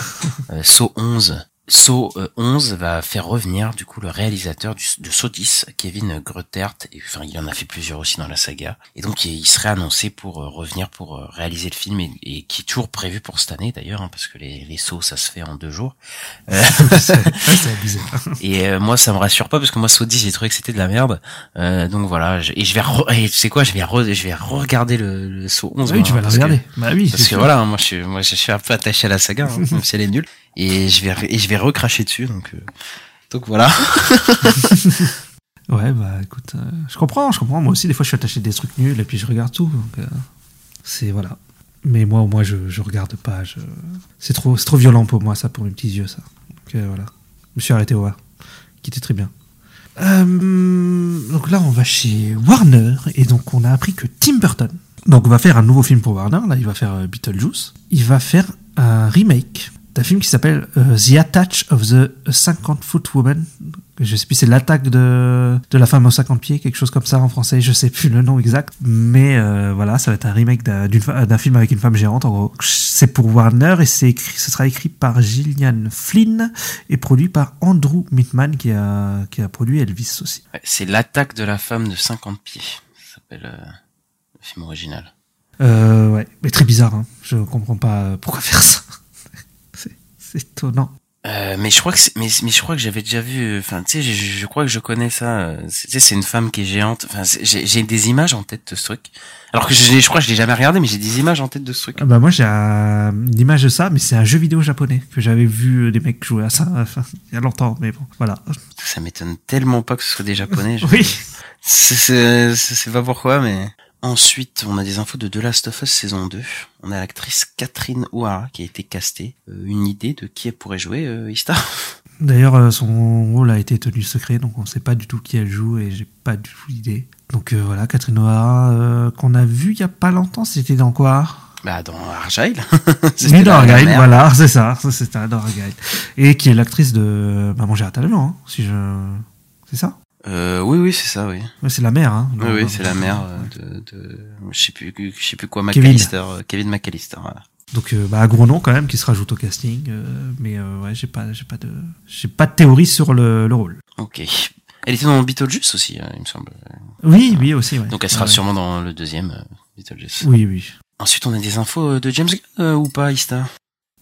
euh, Saw 11. Saw euh, 11 va faire revenir du coup le réalisateur du, de Saw 10, Kevin Gruttert, et enfin il en a fait plusieurs aussi dans la saga, et donc il, il serait annoncé pour euh, revenir pour euh, réaliser le film et, et qui est toujours prévu pour cette année d'ailleurs, hein, parce que les, les Saw ça se fait en deux jours. Euh, et moi ça me rassure pas parce que moi Saw 10 j'ai trouvé que c'était de la merde, Euh, donc voilà, je- et je vais, re- et tu sais quoi, je vais, re- je vais regarder le, le Saw 11. oui, moi, tu vas que- regarder. Bah oui, parce que sûr. voilà, moi je suis, moi je suis un peu attaché à la saga, hein, même si elle est nulle, et je vais, et je vais recracher dessus, donc, euh, donc voilà. Ouais, bah écoute, euh, je comprends, je comprends. Moi aussi, des fois, je suis attaché à des trucs nuls et puis je regarde tout. Donc, euh, c'est voilà. Mais moi, au moins, je, je regarde pas. Je... C'est trop, c'est trop violent pour moi, ça, pour mes petits yeux, ça. Donc voilà. Je me suis arrêté au. Qui était très bien. Donc là, on va chez Warner et donc on a appris que Tim Burton donc va faire un nouveau film pour Warner. Là, il va faire Beetlejuice. Il va faire un remake d'un film qui s'appelle euh, The Attach of the 50 Foot Woman. Je sais plus, c'est l'attaque de, de la femme aux 50 pieds, quelque chose comme ça en français. Je sais plus le nom exact, mais euh, voilà, ça va être un remake d'un film avec une femme géante. En gros, c'est pour Warner et c'est écrit, ce sera écrit par Gillian Flynn et produit par Andrew Mitman qui a qui a produit Elvis aussi. Ouais, c'est l'attaque de la femme de 50 pieds. Ça s'appelle euh, le film original. Euh, ouais, mais très bizarre. Hein. Je comprends pas pourquoi faire ça. C'est étonnant. Euh, mais je crois que mais, mais je crois que j'avais déjà vu enfin tu sais je, je- crois que je connais ça euh, c'est- tu sais c'est une femme qui est géante enfin j'ai des images en tête de ce truc alors que je, je crois que je l'ai jamais regardé mais j'ai des images en tête de ce truc Ah bah moi j'ai un- une image de ça, mais c'est un jeu vidéo japonais que j'avais vu euh, des mecs jouer à ça enfin, il y a longtemps, mais bon, voilà. ça m'étonne tellement pas que ce soit des japonais je- Oui. c'est- c'est pas pourquoi mais ensuite on a des infos de The Last of Us saison 2 on a l'actrice Catherine O'Hara qui a été castée. Euh, une idée de qui elle pourrait jouer euh, Ista D'ailleurs, euh, son rôle a été tenu secret, donc on sait pas du tout qui elle joue et j'ai pas du tout l'idée. Donc euh, voilà, Catherine O'Hara, qu'on a vu il y a pas longtemps, c'était dans quoi? Bah dans Argyle. Dans Argyle, voilà, c'est ça, c'était dans Argyle. Et qui est l'actrice de Maman j'ai raté l'avion, hein, si je... C'est ça? Euh, oui, oui, c'est ça, oui. Ouais, C'est la mère, hein. Oui, oui, c'est la mère euh, de, de, je sais plus, je sais plus quoi. McAllister, euh, Kevin McAllister, voilà. Donc euh, bah, un gros nom quand même qui se rajoute au casting, euh, mais ouais, j'ai pas, j'ai pas de, j'ai pas de théorie sur le, le rôle. Ok. Elle était dans Beetlejuice aussi, euh, il me semble. Oui, oui aussi. Ouais. Donc elle sera Ouais. sûrement dans le deuxième Beetlejuice. Oui, oui. Ensuite, on a des infos de James Gunn euh, ou pas, Ista?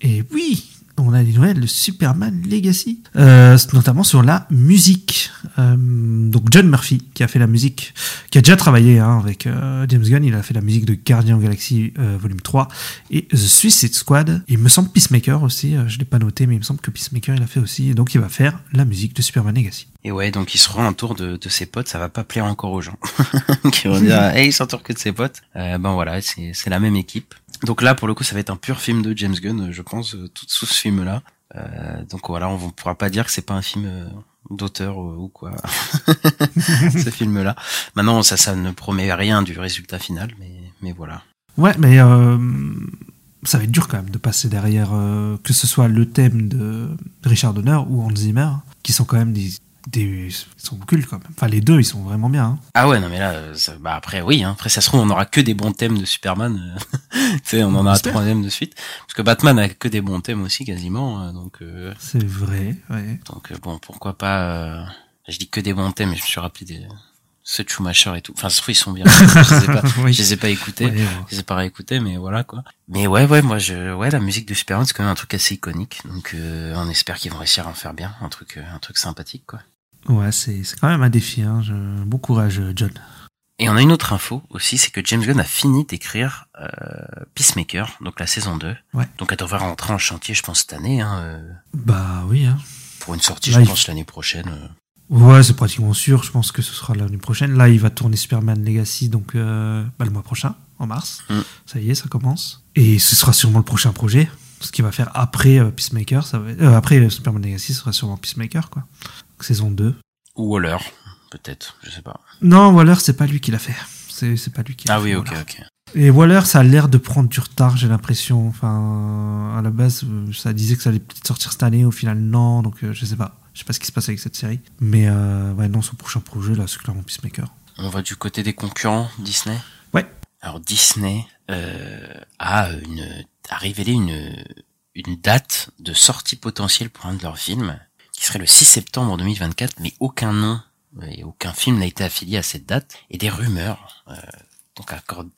Et oui, on a des nouvelles de Superman Legacy, euh, notamment sur la musique. Euh, donc John Murphy, qui a fait la musique, qui a déjà travaillé hein, avec euh, James Gunn, il a fait la musique de Guardian Galaxy euh, Volume 3 et The Suicide Squad. Il me semble Peacemaker aussi, euh, je l'ai pas noté, mais il me semble que Peacemaker il a fait aussi. Donc il va faire la musique de Superman Legacy. Et ouais, donc il sera un tour de, de ses potes, ça va pas plaire encore aux gens. qui vont dire, hey, il s'entoure que de ses potes. Euh, ben voilà, c'est c'est la même équipe. Donc là, pour le coup, ça va être un pur film de James Gunn, euh, je pense, euh, tout sous ce film-là. Euh, donc voilà, on ne pourra pas dire que c'est pas un film euh, d'auteur ou quoi. ce film-là. Maintenant, ça, ça ne promet rien du résultat final, mais, mais voilà. Ouais, mais euh, ça va être dur quand même de passer derrière, euh, que ce soit le thème de Richard Donner ou Hans Zimmer, qui sont quand même des, des ils sont cultes quand même. Enfin, les deux, ils sont vraiment bien. hein. Ah ouais, non mais là, ça- bah après oui, hein, après ça se trouve on aura que des bons thèmes de Superman, euh, tu sais, on en aura J'espère. troisième de suite, parce que Batman a que des bons thèmes aussi quasiment, euh, donc euh, C'est vrai, ouais. donc euh, bon pourquoi pas, euh, je dis que des bons thèmes, mais je me suis rappelé des ceux de Schumacher et tout, enfin trouve ils sont bien, je les ai pas, Oui. je les ai pas écoutés, Ouais, ouais. je les ai pas réécoutés, mais voilà quoi. Mais ouais ouais moi je ouais la musique de Superman c'est quand même un truc assez iconique, donc euh, on espère qu'ils vont réussir à en faire bien, un truc euh, un truc sympathique quoi. Ouais, c'est c'est quand même un défi. Hein. Je... Bon courage, euh, John. Et on a une autre info aussi, c'est que James Gunn a fini d'écrire euh, Peacemaker, donc la saison 2. Ouais. Donc elle devrait rentrer en chantier, je pense, cette année, hein, euh, Bah oui. Hein. pour une sortie, Là, je pense, l'année prochaine. Ouais, c'est pratiquement sûr. Je pense que ce sera l'année prochaine. Là, il va tourner Superman Legacy, donc euh, bah, le mois prochain, en mars. Mm. Ça y est, ça commence. Et ce sera sûrement le prochain projet. Ce qu'il va faire après euh, Peacemaker, ça va euh, après Superman Legacy, ce sera sûrement Peacemaker, quoi. Donc, saison 2. Ou Waller, peut-être, je sais pas. Non, Waller, c'est pas lui qui l'a fait. C'est pas lui qui l'a Ah fait, oui, ok, Waller. ok. Et Waller, ça a l'air de prendre du retard, j'ai l'impression. Enfin, à la base, ça disait que ça allait peut-être sortir cette année. Au final, non. Donc, je sais pas. Je sais pas ce qui se passe avec cette série. Mais euh, ouais, non, son prochain projet, là, c'est clairement Peacemaker. On va du côté des concurrents, Disney? Ouais. Alors Disney euh, a une a révélé une une date de sortie potentielle pour un de leurs films, qui serait le 6 septembre 2024, mais aucun nom et aucun film n'a été affilié à cette date, et des rumeurs. Euh, donc accorde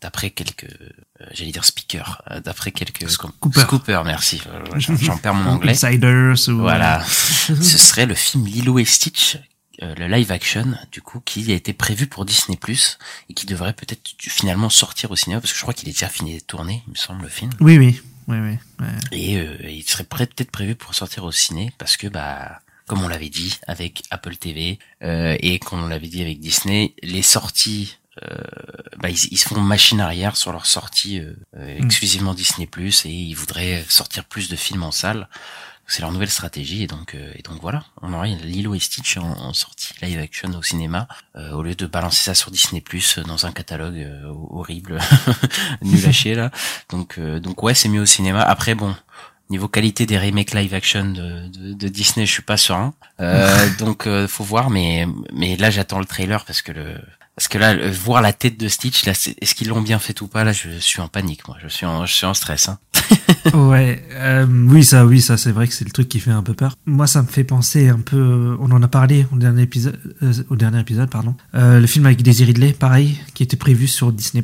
d'après quelques, euh, j'allais dire speakers, euh, d'après quelques Scooper. Scooper, merci. Euh, J'en perds mon anglais. Insiders ou... Voilà. Ce serait le film Lilo et Stitch, euh, le live action, du coup, qui a été prévu pour Disney Plus et qui devrait peut-être finalement sortir au cinéma parce que je crois qu'il est déjà fini de tourner, il me semble, le film. Oui, oui. Oui, oui. ouais. Et euh, il serait peut-être prévu pour sortir au ciné parce que bah comme on l'avait dit avec Apple TV euh, et comme on l'avait dit avec Disney, les sorties bah, ils, ils se font machine arrière sur leurs sorties euh, euh, Mm. exclusivement Disney Plus et ils voudraient sortir plus de films en salle. C'est leur nouvelle stratégie et donc euh, et donc voilà, on aurait Lilo et Stitch en, en sortie live action au cinéma euh, au lieu de balancer ça sur Disney Plus dans un catalogue euh, horrible, nul à chier là. Donc euh, donc ouais, c'est mieux au cinéma. Après bon, niveau qualité des remakes live action de, de, de Disney, je suis pas serein. Euh, donc euh, faut voir, mais mais là j'attends le trailer parce que le parce que là le- voir la tête de Stitch, là, est-ce qu'ils l'ont bien fait ou pas Là, je suis en panique, moi. Je suis en je suis en stress. Hein. Ouais, euh, oui, ça, oui, ça, c'est vrai que c'est le truc qui fait un peu peur. Moi, ça me fait penser un peu. euh, On en a parlé au dernier épisode, euh, au dernier épisode, pardon. Euh, le film avec Daisy Ridley, pareil, qui était prévu sur Disney+.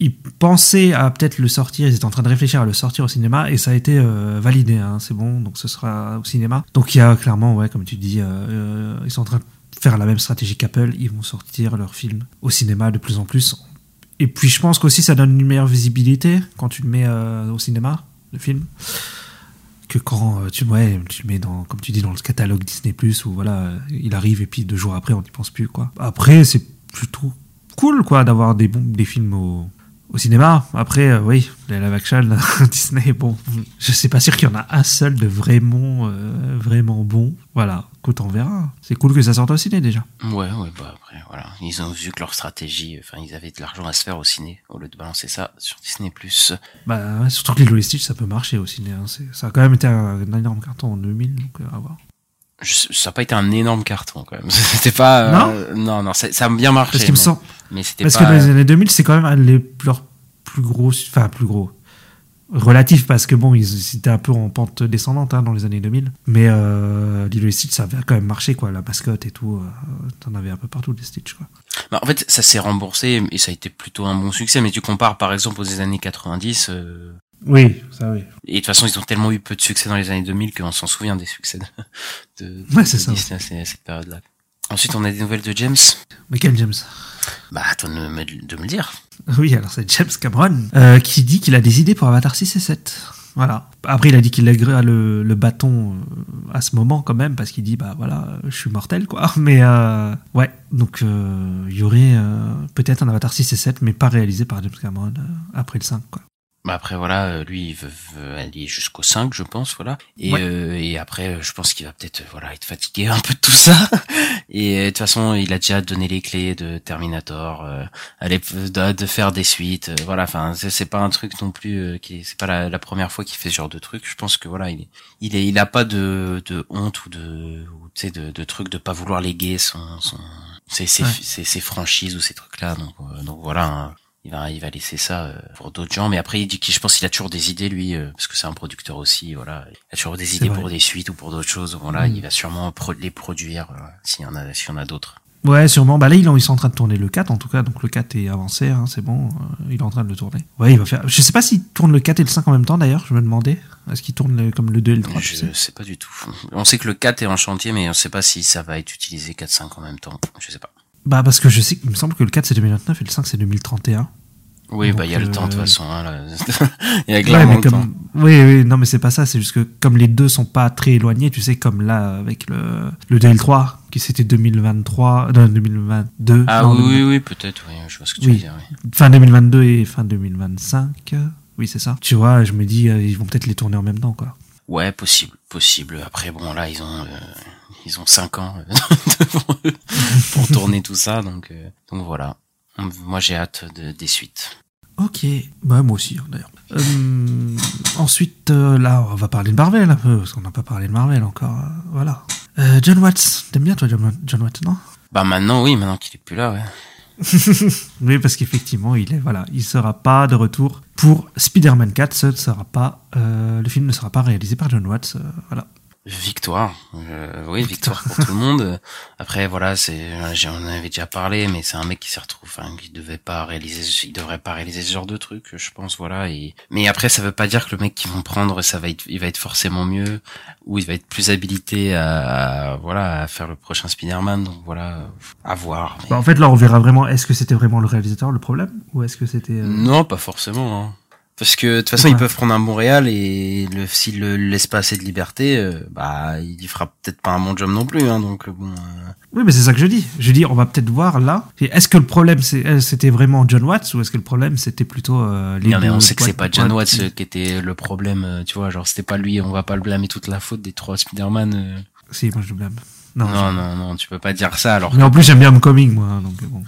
Ils pensaient à peut-être le sortir. Ils étaient en train de réfléchir à le sortir au cinéma et ça a été euh, validé. Hein, c'est bon, donc ce sera au cinéma. Donc il y a clairement, ouais, comme tu dis, euh, euh, ils sont en train de faire la même stratégie qu'Apple. Ils vont sortir leurs films au cinéma de plus en plus. Et puis je pense qu'aussi ça donne une meilleure visibilité quand tu le mets euh, au cinéma, le film, que quand euh, tu, ouais, tu le mets dans, comme tu dis, dans le catalogue Disney où voilà, il arrive et puis deux jours après on n'y pense plus quoi. Après c'est plutôt cool quoi d'avoir des des films au, au cinéma. Après euh, oui, les live action Disney, bon, je sais pas sûr qu'il y en a un seul de vraiment euh, vraiment bon. Voilà, écoute on verra. C'est cool que ça sorte au ciné déjà. Ouais, ouais, bah après, voilà. Ils ont vu que leur stratégie, enfin, ils avaient de l'argent à se faire au ciné, au lieu de balancer ça sur Disney+. Bah, ouais, surtout que les Stitch, ça peut marcher au ciné. hein. Ça a quand même été un, un énorme carton en 2000, donc euh, à voir. Ça n'a pas été un énorme carton, quand même. C'était pas... euh, non, non, ça, ça a bien marché. Parce qu'il me semble. Mais c'était Parce pas... que dans les années 2000, c'est quand même leurs plus gros. Enfin, plus gros. Relatif, parce que bon, ils, étaient un peu en pente descendante hein, dans les années 2000. Mais euh, Lilo et Stitch, ça avait quand même marché, quoi. La mascotte et tout. euh, T'en avais un peu partout des Stitch, quoi. Bah, en fait, ça s'est remboursé et ça a été plutôt un bon succès. Mais tu compares, par exemple, aux années 90... euh, Oui, ça oui. Et de toute façon, ils ont tellement eu peu de succès dans les années 2000 qu'on s'en souvient des succès de, de, de Ouais, ça. Disney à cette période-là. Ensuite, on a des nouvelles de James. Mais quel James? Bah, attends de me, de me le dire. Oui, alors c'est James Cameron euh, qui dit qu'il a des idées pour Avatar 6 et 7. Voilà. Après, il a dit qu'il lèguera le, le bâton euh, à ce moment quand même, parce qu'il dit, bah voilà, je suis mortel, quoi. Mais euh, ouais, donc euh, il y aurait euh, peut-être un Avatar 6 et 7, mais pas réalisé par James Cameron après le 5, quoi. Bah après voilà, lui il veut, veut aller jusqu'au 5 je pense voilà. Et Ouais. et après je pense qu'il va peut-être voilà être fatigué un peu de tout ça. Et euh, de toute façon, il a déjà donné les clés de Terminator, euh, de, de faire des suites, euh, voilà, enfin c'est c'est pas un truc non plus euh, qui c'est pas la, la première fois qu'il fait ce genre de truc. Je pense que voilà, il est il est il a pas de de honte ou de ou, tu sais de de truc de pas vouloir léguer son son ses ses, Ouais. ses, ses franchises ou ces trucs là donc euh, donc voilà. hein il va il va laisser ça euh, pour d'autres gens mais après il dit qu'il je pense qu'il a toujours des idées lui euh, parce que c'est un producteur aussi voilà il a toujours des idées vrai. pour des suites ou pour d'autres choses voilà Mm. il va sûrement pro- les produire euh, s'il y en a s'il y en a d'autres Ouais, sûrement. Bah là, ils, ont- ils sont en train de tourner le 4, en tout cas. Donc le 4 est avancé, hein, c'est bon. il est en train de le tourner. Ouais, il va faire. Je sais pas s'il tourne le 4 et le 5 en même temps, d'ailleurs. Je me demandais. Est-ce qu'il tourne le- comme le 2 et le 3 tu je sais? sais pas du tout on sait que le 4 est en chantier mais on sait pas si ça va être utilisé 4 5 en même temps je sais pas Bah, parce que je sais qu'il me semble que le 4 c'est 2029 et le 5 c'est 2031. oui Donc, bah il y a le temps de toute euh, façon hein, il y a clairement le temps oui, oui, non, mais c'est pas ça. C'est juste que comme les deux sont pas très éloignés, tu sais, comme là avec le, le 2 et le 3, qui c'était 2023, non, 2022. ah non, oui 2000 oui oui peut-être oui je vois ce que tu Oui. veux dire oui. Fin 2022 et fin 2025. Oui, c'est ça. Tu vois, je me dis, euh, ils vont peut-être les tourner en même temps, quoi. Ouais, possible, possible. Après, bon, là, ils ont, euh, ils ont cinq ans euh, pour tourner tout ça, donc, euh, donc voilà. Moi, j'ai hâte de, des suites. Ok, bah moi aussi hein, d'ailleurs. Euh, ensuite, euh, là, on va parler de Marvel un peu, parce qu'on n'a pas parlé de Marvel encore. euh, voilà. John Watts, t'aimes bien toi John, John Watts, non? Bah maintenant, oui, maintenant qu'il est plus là, ouais. Oui, parce qu'effectivement, il est voilà, il sera pas de retour pour Spider-Man 4. Ce ne sera pas, euh, le film ne sera pas réalisé par John Watts. euh, voilà. Victoire, euh, oui, victoire pour tout le monde. Après, voilà, c'est, j'en avais déjà parlé, mais c'est un mec qui s'est retrouvé, enfin, qui devait pas réaliser, il devrait pas réaliser ce genre de truc, je pense, voilà. Et mais après, ça veut pas dire que le mec qu'ils vont prendre, ça va être, il va être forcément mieux, ou il va être plus habilité à, à, voilà, à faire le prochain Spider-Man. Donc voilà, à voir. mais- Bah, en fait, là, on verra vraiment. Est-ce que c'était vraiment le réalisateur le problème, ou est-ce que c'était euh, Non, pas forcément. Hein. Parce que de toute façon, Ouais. ils peuvent prendre un bon réal et le, s'ils le laissent pas assez de liberté, euh, bah, il fera peut-être pas un bon job non plus. Hein, donc bon. euh, Oui, mais c'est ça que je dis. Je dis, on va peut-être voir là. Est-ce que le problème, euh, c'était vraiment John Watts, ou est-ce que le problème, c'était plutôt euh, les Non mais on sait que c'est pas John Watts qui- euh, qui était le problème, euh, tu vois, genre c'était pas lui, on va pas le blâmer toute la faute des trois Spider-Man. euh. Si, moi je le blâme. Non, Non, je- non, non, tu peux pas dire ça alors Mais en plus, j'aime bien Homecoming, moi. Donc euh, bon.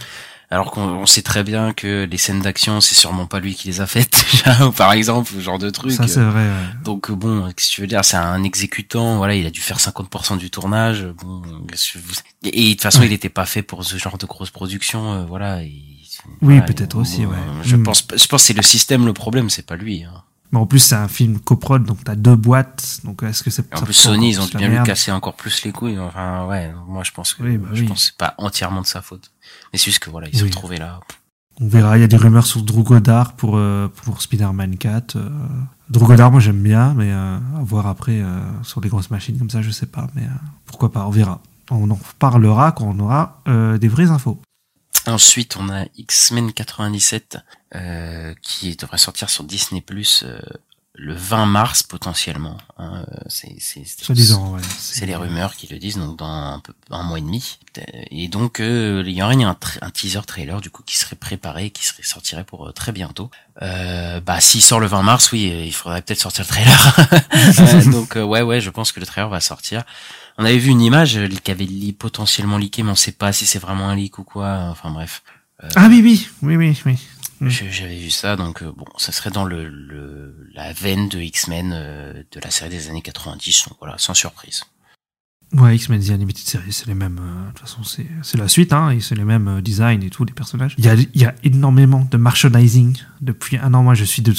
Alors qu'on on sait très bien que les scènes d'action, c'est sûrement pas lui qui les a faites déjà, ou par exemple, ce genre de truc. Ça, c'est vrai. ouais. Donc euh, bon, qu'est-ce que tu veux dire? C'est un exécutant, voilà, il a dû faire 50% du tournage. Bon, et de toute façon, il était pas fait pour ce genre de grosse production, euh, voilà. et- Oui, voilà, peut-être aussi, ouais. Je Mm. pense, je pense que c'est le système le problème, c'est pas lui. Hein. Mais en plus, c'est un film coprod, donc t'as deux boîtes. Donc est-ce que c'est en plus, Sony, ils ont bien lui casser encore plus les couilles. Enfin, ouais, moi je pense que Oui, bah je oui. pense que c'est pas entièrement de sa faute. Mais c'est juste que voilà, ils se sont trouvés là. On verra. Il y a des rumeurs sur Drew Goddard pour euh, pour Spider-Man 4. Euh, Drew Goddard, moi j'aime bien, mais euh, à voir après euh, sur les grosses machines comme ça, je sais pas. Mais pourquoi pas On verra. On en reparlera quand on aura des vraies infos. Ensuite, on a X-Men 97 euh, qui devrait sortir sur Disney Plus le 20 mars potentiellement. hein. Euh, c'est c'est c'est- Soi-disant, ouais. c'est les rumeurs qui le disent donc dans un peu un mois et demi. Et donc euh, il y aurait un, un teaser trailer du coup qui serait préparé, qui serait sortirait pour euh, très bientôt. Euh, bah s'il sort le 20 mars, oui, euh, il faudrait peut-être sortir le trailer. Donc ouais ouais, je pense que le trailer va sortir. On avait vu une image qui avait li- potentiellement leaké, mais on sait pas si c'est vraiment un leak ou quoi. Enfin bref. Ah oui, oui, oui, oui, oui. Mm. J'avais vu ça, donc euh, bon, ça serait dans le, le la veine de X-Men euh, de la série des années 90, donc voilà, sans surprise. Ouais, X-Men The Animated Series, c'est les mêmes. euh, De toute façon, c'est la suite, hein, et c'est les mêmes designs et tout, les personnages. Il y a, il y a énormément de merchandising depuis un an. Moi, je suis de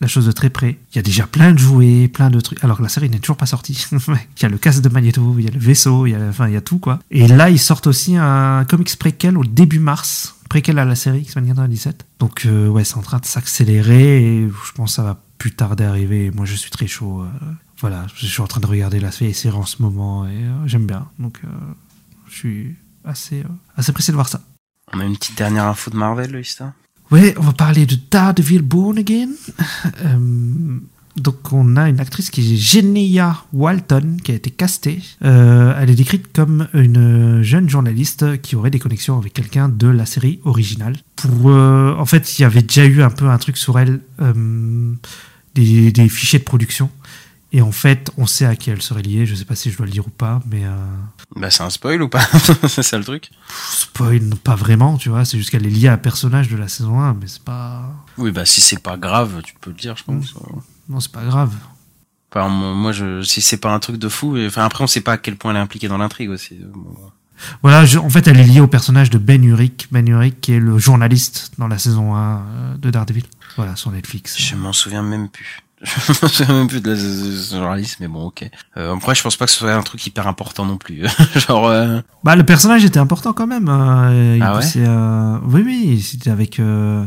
la chose de très près. Il y a déjà plein de jouets, plein de trucs. Alors que la série n'est toujours pas sortie. il y a le casque de Magneto, il y a le vaisseau, il y a, enfin, il y a tout, quoi. Et là, ils sortent aussi un comics préquel au début mars. Préquel à la série X-Men 97. Donc, euh, ouais, c'est en train de s'accélérer et je pense que ça va plus tarder à arriver. Moi, je suis très chaud. euh, voilà, je suis en train de regarder la série en ce moment et euh, j'aime bien. Donc, je suis assez, assez pressé de voir ça. On a une petite dernière info de Marvel, Loïsta Ouais, on va parler de Daredevil Born Again. Donc, on a une actrice qui est Genia Walton, qui a été castée. Euh, elle est décrite comme une jeune journaliste qui aurait des connexions avec quelqu'un de la série originale. Pour, euh, en fait, il y avait déjà eu un peu un truc sur elle, euh, des, des fichiers de production. Et en fait, on sait à qui elle serait liée. Je sais pas si je dois le dire ou pas, mais Bah c'est un spoil ou pas? C'est ça le truc? Spoil, pas vraiment, tu vois. C'est juste qu'elle est liée à un personnage de la saison 1, mais c'est pas. Oui, bah si c'est pas grave, tu peux le dire, je pense. Non, c'est pas grave. Enfin, moi, je, si c'est pas un truc de fou, et- enfin après on sait pas à quel point elle est impliquée dans l'intrigue aussi. Bon, Voilà, je- en fait, elle est liée au personnage de Ben Urich. Ben Urich, qui est le journaliste dans la saison 1 euh, de Daredevil. Voilà, sur Netflix. Je m'en souviens même plus. Je m'en souviens même plus de, ce journaliste, mais bon, ok. Euh, après, je pense pas que ce soit un truc hyper important non plus. Genre, euh, Bah, le personnage était important quand même. euh, il Ah ouais poussait, euh, Oui, oui, c'était avec, euh,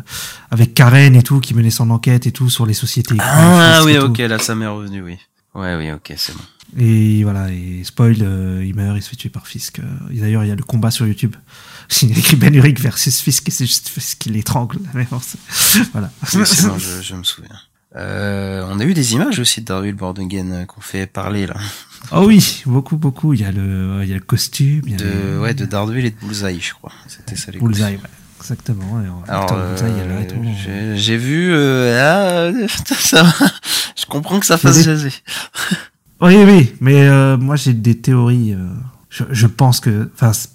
avec Karen et tout, qui menait son enquête et tout sur les sociétés. ah oui, tout. ok, là ça m'est revenu, oui. Ouais, oui, ok, c'est bon. Et voilà, et spoil, euh, il meurt, il se fait tuer par Fisk. D'ailleurs, il y a le combat sur YouTube. A écrit Ben Urich versus Fisk, et c'est juste Fisk qui l'étrangle. Mais bon, voilà. Oui, c'est bon, je, je me souviens. Euh, on a eu des images aussi de Born Again euh, qu'on fait parler là. Oh oui, beaucoup, beaucoup. Il y a le, il y a le costume. Il y a De, ouais, de Daredevil et de Bullseye, je crois. C'était ça les Bullseye, ouais. Exactement. Alors, euh, j'ai- vu, euh, ah, euh, ça va. Je comprends que ça fasse jaser. Oui, oui, mais euh, moi j'ai des théories. je, je pense que, enfin, c'est-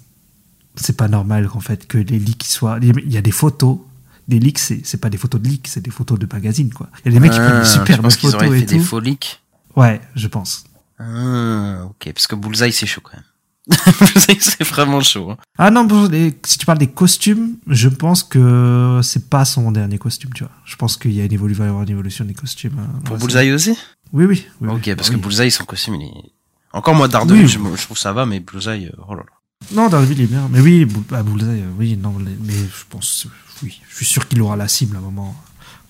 c'est pas normal qu'en fait que les leaks soient. Il y a des photos. Des leaks, c'est c'est pas des photos de leaks, c'est des photos de magazines, quoi. Il y a des mecs qui prennent Ah, des superbes pense qu'ils photos et fait des faux leaks. Ouais, je pense. Ah, ok, parce que Bullseye c'est chaud quand même. c'est vraiment chaud. hein. Ah non, si tu parles des costumes, je pense que c'est pas son dernier costume, tu vois. Je pense qu'il y a une évolu- va y avoir une évolution des costumes. dans Pour Bullseye aussi? Oui, oui. oui, Ok, oui. parce Oui. que Bullseye, son costume, il est... Encore moi, Daredevil, Oui. je, je trouve ça va, mais Bullseye, euh, oh là là. Non, Daredevil est bien. Mais oui, Bull- ah, Bullseye, euh, oui, non, mais je pense, oui. Je suis sûr qu'il aura la cible à un moment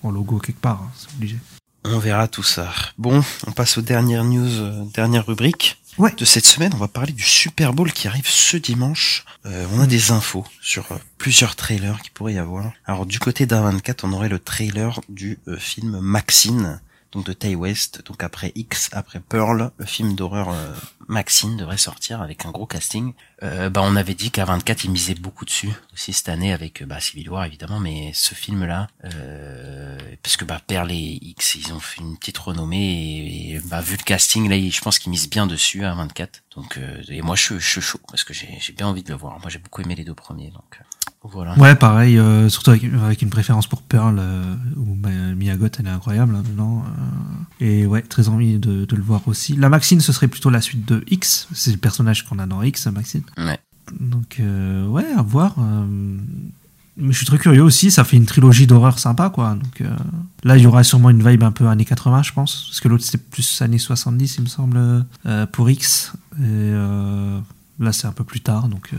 en logo quelque part, hein, c'est obligé. On verra tout ça. Bon, on passe aux dernières news, euh, dernière rubrique. Ouais. De cette semaine, on va parler du Super Bowl qui arrive ce dimanche. Euh, on a des infos sur euh, plusieurs trailers qui pourrait y avoir. Alors du côté d'A24, on aurait le trailer du film Maxine, donc de Tay West. Donc après X, après Pearl, le film d'horreur euh, Maxine devrait sortir avec un gros casting. Euh, bah on avait dit qu'A24 il misait beaucoup dessus aussi cette année avec euh, bah, Civil War évidemment, mais ce film là, euh, parce que bah Pearl et X ils ont fait une petite renommée et, bah vu le casting là, je pense qu'ils misent bien dessus à 24. Donc euh, et moi je, suis- chaud parce que j'ai bien envie de le voir. Moi j'ai beaucoup aimé les deux premiers donc voilà. Ouais, pareil, euh, surtout avec, avec une préférence pour Pearl, euh, où bah, Mia Goth, elle est incroyable hein, maintenant. euh, et ouais, très envie de, de le voir aussi. La Maxine, ce serait plutôt la suite de X. C'est le personnage qu'on a dans X, Maxine. Ouais. Donc, euh, ouais, à voir. mais je suis très curieux aussi, ça fait une trilogie d'horreur sympa, quoi. Donc euh, là, il y aura sûrement une vibe un peu années 80, je pense. Parce que l'autre, c'était plus années 70, il me semble, euh, pour X. Et euh, là, c'est un peu plus tard, donc...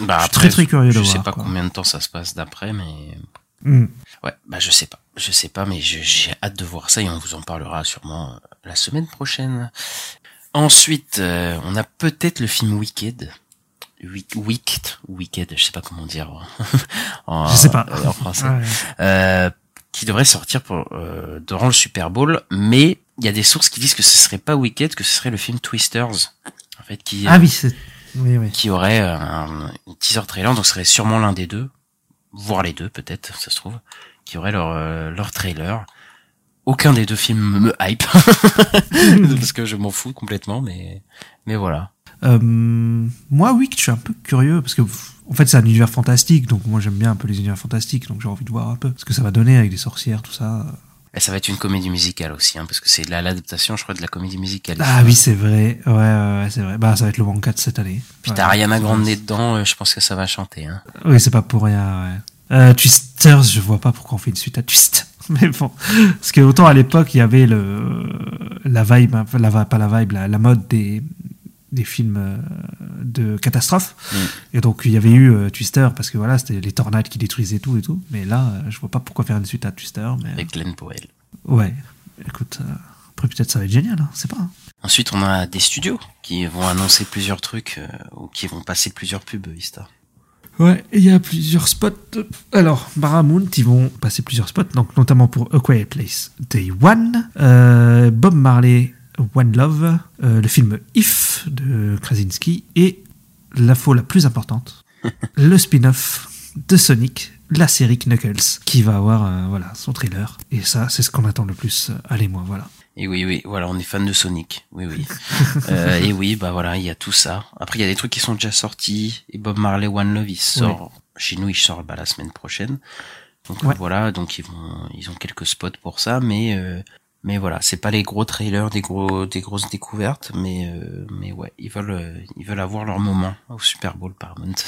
Bah Je suis très, très curieux de je voir, sais pas quoi. combien de temps ça se passe d'après, mais hmm. ouais, bah je sais pas, je sais pas, mais je- j'ai hâte de voir ça et on vous en parlera sûrement euh, la semaine prochaine. Ensuite, euh, on a peut-être le film Wicked. Wick- Wicked, Wicked, je sais pas comment dire en, Je sais pas. euh, en français. Ouais. Euh, qui devrait sortir pour durant le Super Bowl, mais il y a des sources qui disent que ce serait pas Wicked, que ce serait le film Twisters, en fait, qui Ah oui, c'est... Oui, oui. qui aurait euh, un, teaser trailer, donc ce serait sûrement l'un des deux, voire les deux peut-être, ça se trouve, qui aurait leur euh, leur trailer. Aucun des deux films me hype parce que je m'en fous complètement, mais mais voilà. Euh, moi, oui, je suis un peu curieux parce que en fait, c'est un univers fantastique, donc moi j'aime bien un peu les univers fantastiques, donc j'ai envie de voir un peu ce que ça va donner avec des sorcières, tout ça. Et ça va être une comédie musicale aussi, hein, parce que c'est la- l'adaptation, je crois, de la comédie musicale. Ah oui, c'est vrai. Ouais, ouais, ouais, c'est vrai. Bah, ça va être le Wonka de cette année. Puis Ouais. t'as Ariana Grande dedans, euh, je pense que ça va chanter. Hein. Oui, c'est pas pour rien. Ouais. Euh, Twisters, je vois pas pourquoi on fait une suite à Twist. Mais bon, parce que autant à l'époque il y avait le la vibe, la pas la vibe, la, la mode des des films euh, de catastrophe. Mm. Et donc il y avait eu euh, Twister parce que voilà, c'était les tornades qui détruisaient tout et tout. Mais là, euh, je vois pas pourquoi faire une suite à Twister. Mais Avec Glenn Powell. ouais, écoute, euh, après peut-être ça va être génial, hein, c'est pas. hein. Ensuite, on a des studios qui vont annoncer plusieurs trucs euh, ou qui vont passer plusieurs pubs, Vista. Ouais, il y a plusieurs spots. Alors, Paramount, ils vont passer plusieurs spots, donc notamment pour A Quiet Place Day One, euh, Bob Marley One Love, euh, le film If de Krasinski et l'info la plus importante, le spin-off de Sonic, la série Knuckles, qui va avoir euh, voilà son trailer. Et ça, c'est ce qu'on attend le plus. Allez, moi, voilà. Et oui, oui, voilà, on est fan de Sonic. Oui, oui. euh, et oui, bah voilà, il y a tout ça. Après, il y a des trucs qui sont déjà sortis. Et Bob Marley One Love, il sort. Chez nous, il sort bah, la semaine prochaine. Donc Ouais. voilà, donc ils vont, ils ont quelques spots pour ça, mais euh, mais voilà, c'est pas les gros trailers, des gros, des grosses découvertes, mais euh, mais ouais, ils veulent, euh, ils veulent avoir leur moment au Super Bowl Paramount.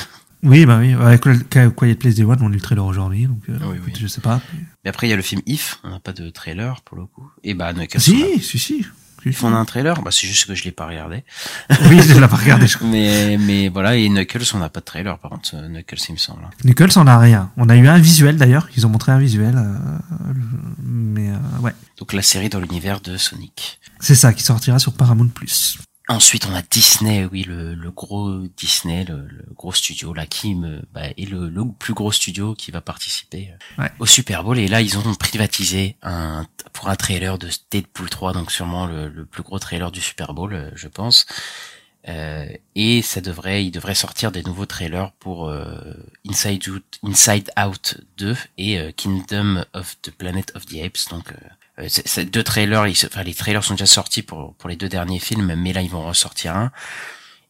Oui, bah oui, avec Qu- Quiet Place Day One, on a eu le trailer aujourd'hui, donc euh, Oui, oui. écoute, je sais pas. Mais après, il y a le film If, on n'a pas de trailer pour le coup. Et bah, Si, si, si. If, on a un trailer, bah c'est juste que je l'ai pas regardé. Oui, je l'ai pas regardé, je crois. Mais mais voilà, et Knuckles, on n'a pas de trailer par contre, euh, Knuckles il me semble. Knuckles, on a rien. On a eu un visuel d'ailleurs. Ils ont montré un visuel. euh, mais euh, ouais. Donc la série dans l'univers de Sonic. C'est ça qui sortira sur Paramount Plus. Ensuite, on a Disney, oui, le, le gros Disney, le, le gros studio là qui me bah, est le, le plus gros studio qui va participer euh, Ouais. au Super Bowl. Et là, ils ont privatisé un pour un trailer de Deadpool 3, donc sûrement le, le plus gros trailer du Super Bowl, euh, je pense. Euh, et ça devrait, il devrait sortir des nouveaux trailers pour euh, Inside Out, Inside Out 2 et euh, Kingdom of the Planet of the Apes. Donc, c'est- c'est deux trailers, ils enfin les trailers sont déjà sortis pour pour les deux derniers films, mais là ils vont ressortir un.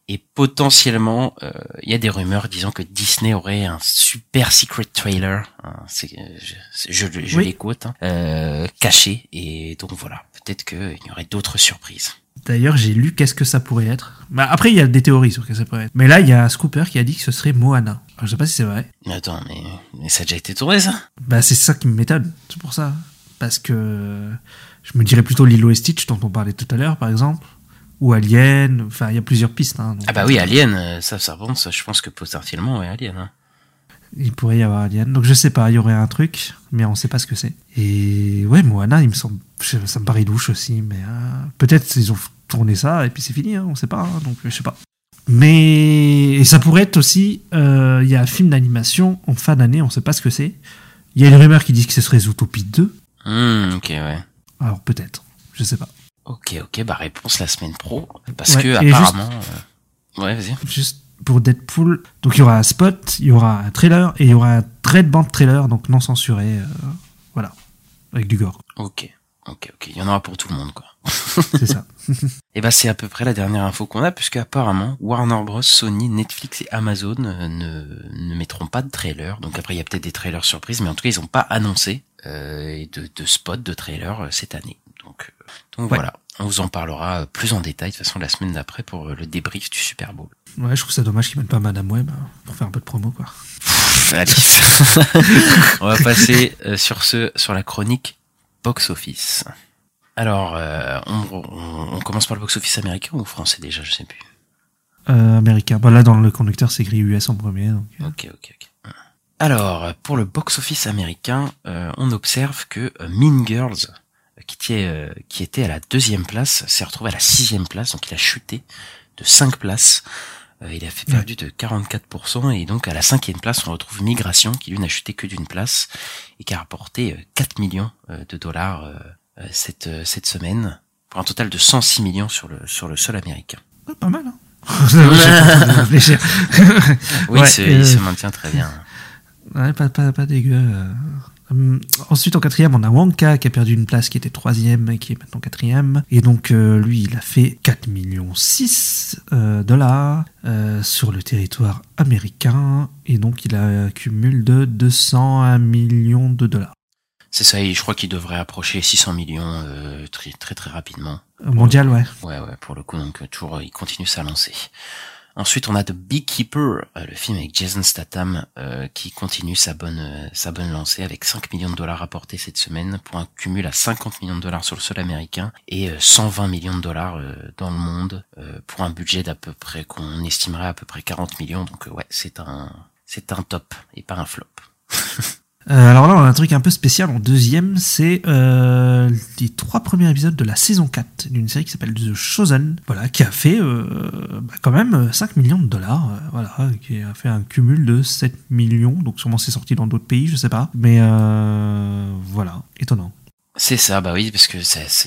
Et potentiellement, euh, il y a des rumeurs disant que Disney aurait un super secret trailer, hein, c'est, je, je, je Oui. les quote, hein, euh, caché. Et donc voilà, peut-être qu'il y aurait d'autres surprises. D'ailleurs, j'ai lu qu'est-ce que ça pourrait être. Bah, après, il y a des théories sur ce que ça pourrait être. Mais là, il y a un scooper qui a dit que ce serait Moana. Alors, je sais pas si c'est vrai. Mais attends, mais, mais ça a déjà été tourné, ça? Bah, c'est ça qui m'étonne. C'est pour ça. Parce que je me dirais plutôt Lilo et Stitch, dont on parlait tout à l'heure, par exemple. Ou Alien. Enfin, il y a plusieurs pistes. Hein, donc, Ah bah oui, Alien, euh, ça, ça bon, ça, je pense que potentiellement, ouais, Alien. Hein. Il pourrait y avoir Alien. Donc, je sais pas, il y aurait un truc, mais on sait pas ce que c'est. Et ouais, Moana, il me semble. Ça me paraît louche aussi, mais euh, peut-être ils ont tourné ça et puis c'est fini, hein, on sait pas. hein, donc, je sais pas. Mais et ça pourrait être aussi. euh, Il y a un film d'animation en fin d'année, on sait pas ce que c'est. Il y a une rumeur qui dit que ce serait Zootopie 2. Hmm, ok, ouais. Alors peut-être, je sais pas. Ok, ok, bah réponse la semaine pro. Parce Ouais, que apparemment... euh, Ouais, vas-y. Juste pour Deadpool, donc il y aura un spot, il y aura un trailer et il y aura un trait de bande trailer, donc non censuré. euh, voilà, avec du gore. Ok, ok, ok. Il y en aura pour tout le monde, quoi. C'est ça. Et bah c'est à peu près la dernière info qu'on a, puisque apparemment Warner Bros, Sony, Netflix et Amazon euh, ne, ne mettront pas de trailer. Donc après il y a peut-être des trailers surprises, mais en tout cas ils n'ont pas annoncé euh, de, de spot de trailer euh, cette année. Donc, euh, donc Ouais. voilà, on vous en parlera plus en détail de toute façon la semaine d'après pour le débrief du Super Bowl. Ouais, je trouve ça dommage qu'ils mettent pas Madame Web hein, pour faire un peu de promo, quoi. Allez. on va passer sur ce sur la chronique box office. Alors, euh, on, on- on commence par le box office américain ou français déjà, je sais plus. Euh, américain. Bah là, dans le conducteur, c'est écrit US en premier. Donc, Ok, ok, ok. Alors, pour le box-office américain, euh, on observe que euh, Mean Girls, euh, qui était, euh, qui était à la deuxième place, s'est retrouvé à la sixième place, donc il a chuté de 5 places. Euh, il a fait perdu de 44%, et donc à la cinquième place, on retrouve Migration, qui lui n'a chuté que d'une place, et qui a rapporté euh, 4 millions de dollars cette, cette semaine, pour un total de 106 millions sur le, sur le sol américain. pas mal, hein. Oui, Ouais, il, se, euh, il se maintient très bien. Ouais, pas, pas, pas dégueu. euh. Hum, ensuite, en quatrième, on a Wonka qui a perdu une place qui était troisième et qui est maintenant quatrième. Et donc, euh, lui, il a fait 4 millions 6 euh, dollars euh, sur le territoire américain. Et donc, il a un cumul de 201 millions de dollars. C'est ça, et je crois qu'il devrait approcher 600 millions très très très rapidement. Mondial, ouais. Ouais, ouais, pour le coup, donc toujours, il continue sa lancée. Ensuite, on a The Beekeeper, euh, le film avec Jason Statham, euh, qui continue sa bonne euh, sa bonne lancée avec 5 millions de dollars apportés cette semaine pour un cumul à 50 millions de dollars sur le sol américain et euh, 120 millions de dollars euh, dans le monde euh, pour un budget d'à peu près qu'on estimerait à peu près 40 millions. Donc euh, ouais, c'est un c'est un top et pas un flop. Euh, alors là, on a un truc un peu spécial en deuxième, c'est euh, les trois premiers épisodes de la saison 4 d'une série qui s'appelle The Chosen, voilà, qui a fait euh, bah, quand même euh, 5 millions de dollars, voilà, qui a fait un cumul de 7 millions, donc sûrement c'est sorti dans d'autres pays, je sais pas, mais voilà, étonnant. C'est ça, bah oui, parce que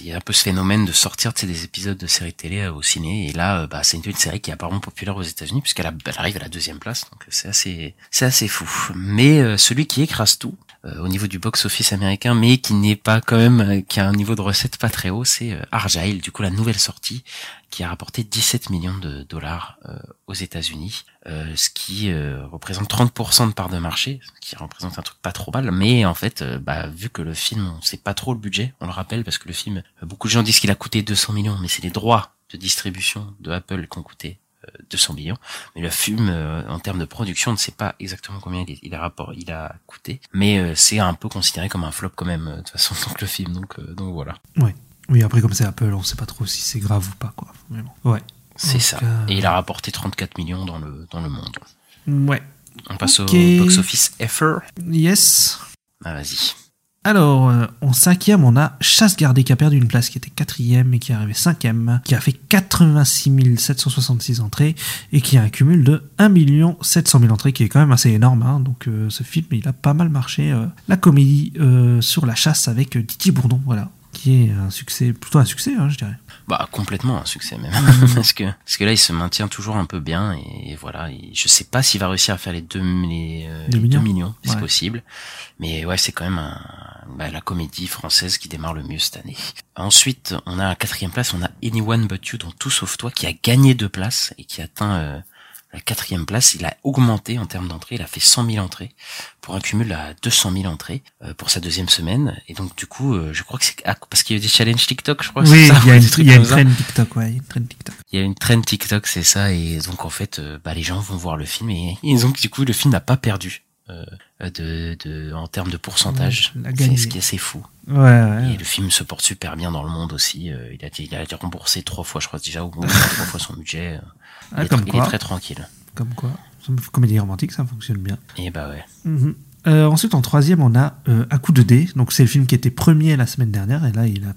il y a un peu ce phénomène de sortir tu des épisodes de séries télé euh, au ciné, et là, euh, bah, c'est une, série qui est apparemment populaire aux États-Unis puisqu'elle arrive à la deuxième place, donc c'est assez, c'est assez fou. Mais euh, celui qui écrase tout euh, au niveau du box-office américain, mais qui n'est pas quand même, euh, qui a un niveau de recette pas très haut, c'est euh, Argyle, du coup la nouvelle sortie, qui a rapporté 17 millions de dollars euh, aux États-Unis, euh, ce qui euh, représente 30% de part de marché, ce qui représente un truc pas trop mal, mais en fait, euh, bah, vu que le film, on sait pas trop le budget, on le rappelle parce que le film, euh, beaucoup de gens disent qu'il a coûté 200 millions, mais c'est les droits de distribution de Apple qui ont coûté euh, 200 millions, mais le film, euh, en termes de production, on ne sait pas exactement combien il, est- il a rapport, il a coûté, mais euh, c'est un peu considéré comme un flop quand même, euh, de toute façon, donc le film, donc, donc voilà. Oui, après comme c'est Apple, on sait pas trop si c'est grave ou pas, quoi. Mais bon. Ouais. C'est ça. cas- Et il a rapporté 34 millions dans le, dans le monde. Ouais. On passe au box-office FR. Yes. Ah, vas-y. Alors, euh, en cinquième, on a Chasse Gardée qui a perdu une place, qui était quatrième et qui est arrivé cinquième, qui a fait 86 766 entrées et qui a un cumul de 1 700 000 entrées, qui est quand même assez énorme. hein. Donc, euh, ce film, il a pas mal marché. euh, la comédie sur la chasse avec Didier Bourdon, voilà, qui est un succès, plutôt un succès, hein, je dirais. Bah complètement un succès même parce que parce que là il se maintient toujours un peu bien et, voilà et je sais pas s'il va réussir à faire les deux les, euh, Deux deux millions. millions c'est Ouais. possible mais ouais c'est quand même un, bah, la comédie française qui démarre le mieux cette année ensuite on a à quatrième place on a Anyone But You dans Tout Sauf Toi qui a gagné deux places et qui atteint euh, la quatrième place. Il a augmenté en termes d'entrées. Il a fait 100 000 entrées pour un cumul à 200 000 entrées euh, pour sa deuxième semaine. Et donc du coup, euh, je crois que c'est parce qu'il y a des challenges TikTok, je crois. Oui, il y a une, il y a une comme ça. trend TikTok, ouais, une trend TikTok. Il y a une trend TikTok, c'est ça. Et donc en fait, euh, bah, les gens vont voir le film et, et donc du coup, le film n'a pas perdu. Euh, de, de en termes de pourcentage c'est ce qui est assez fou Ouais, ouais. et le film se porte super bien dans le monde aussi. euh, il a il a été remboursé trois fois, je crois déjà, ou trois fois son budget. euh, Ah, il, est, comme il est quoi. très tranquille. Comme quoi. Comédie romantique, ça fonctionne bien. Et bah ouais. Mhm. Euh, ensuite, en troisième, on a euh, Un coup de dé. Donc, c'est le film qui était premier la semaine dernière. Et là, il a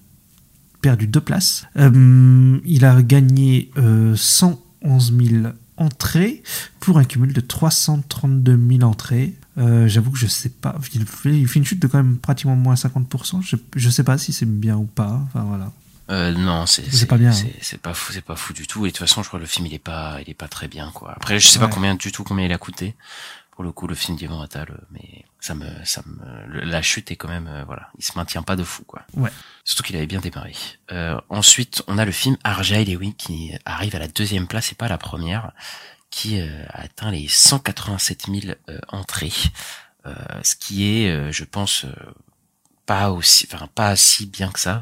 perdu deux places. Euh, il a gagné euh, 111 000 entrées pour un cumul de 332 000 entrées. Euh, J'avoue que je sais pas. Il fait, il fait une chute de quand même pratiquement moins 50%. Je, je sais pas si c'est bien ou pas. Enfin, voilà. Euh, non, c'est pas bien, C'est hein. c'est pas fou, c'est pas fou du tout. Et de toute façon, je crois que le film il est pas, il est pas très bien quoi. Après, je sais pas combien du tout combien il a coûté. Pour le coup, le film d'Ivan Attal, euh, mais ça me, ça me, la chute est quand même, euh, voilà, il se maintient pas de fou quoi. Ouais. Surtout qu'il avait bien démarré. Euh, ensuite, on a le film Argyle et oui qui arrive à la deuxième place et pas à la première, qui euh, a atteint les 187 000 euh, entrées, euh, ce qui est, je pense, pas aussi, enfin pas si bien que ça,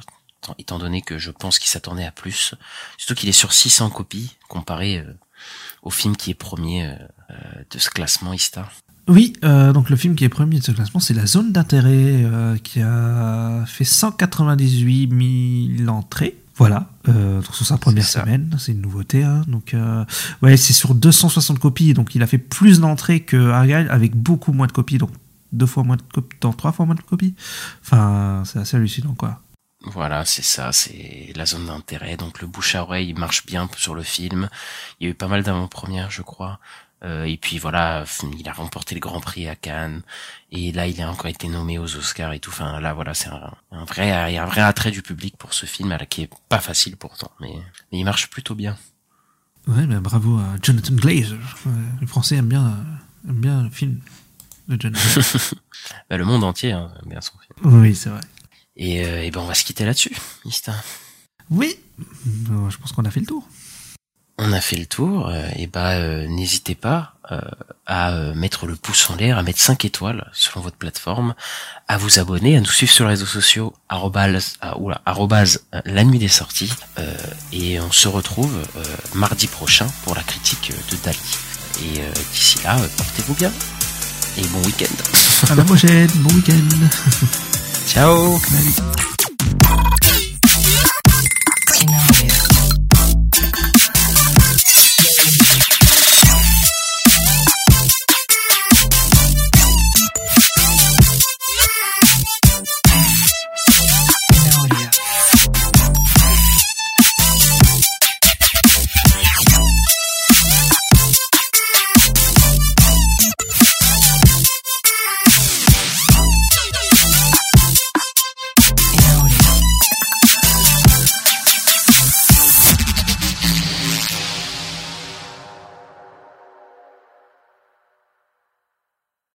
étant- donné que je pense qu'il s'attendait à plus. Surtout qu'il est sur 600 copies comparé au film qui est premier de ce classement Ista. Oui, euh, donc le film qui est premier de ce classement, c'est La Zone d'intérêt, euh, qui a fait 198 000 entrées. Voilà, euh, donc sur sa première semaine, c'est une nouveauté. hein. Donc, euh, ouais, c'est sur 260 copies, donc il a fait plus d'entrées que Argyle avec beaucoup moins de copies, donc deux fois moins de copies, dans trois fois moins de copies. Enfin, c'est assez hallucinant, quoi. Voilà, c'est ça, c'est la zone d'intérêt. Donc le bouche à oreille il marche bien sur le film. Il y a eu pas mal d'avant-premières, je crois. Euh, et puis voilà, il a remporté le Grand Prix à Cannes. Et là, il a encore été nommé aux Oscars et tout. Enfin, là, voilà, c'est un, un vrai, il y a un vrai attrait du public pour ce film, qui est pas facile pourtant, mais, mais il marche plutôt bien. Ouais, mais bravo à Jonathan Glazer. Ouais, les Français aiment bien, aiment bien le film de Jonathan. Bah, le monde entier hein, aime bien son film. oui, c'est vrai. Et, euh, et ben, on va se quitter là-dessus, Ista. Oui, Euh, je pense qu'on a fait le tour. On a fait le tour, euh, et bah euh, n'hésitez pas euh, à mettre le pouce en l'air, à mettre 5 étoiles selon votre plateforme, à vous abonner, à nous suivre sur les réseaux sociaux arrobase, ah, arrobase, la nuit des sorties, euh, et on se retrouve euh, mardi prochain pour la critique de Dali. Et euh, d'ici là, portez-vous bien et bon week-end. À la prochaine, bon week-end. Ciao Salut.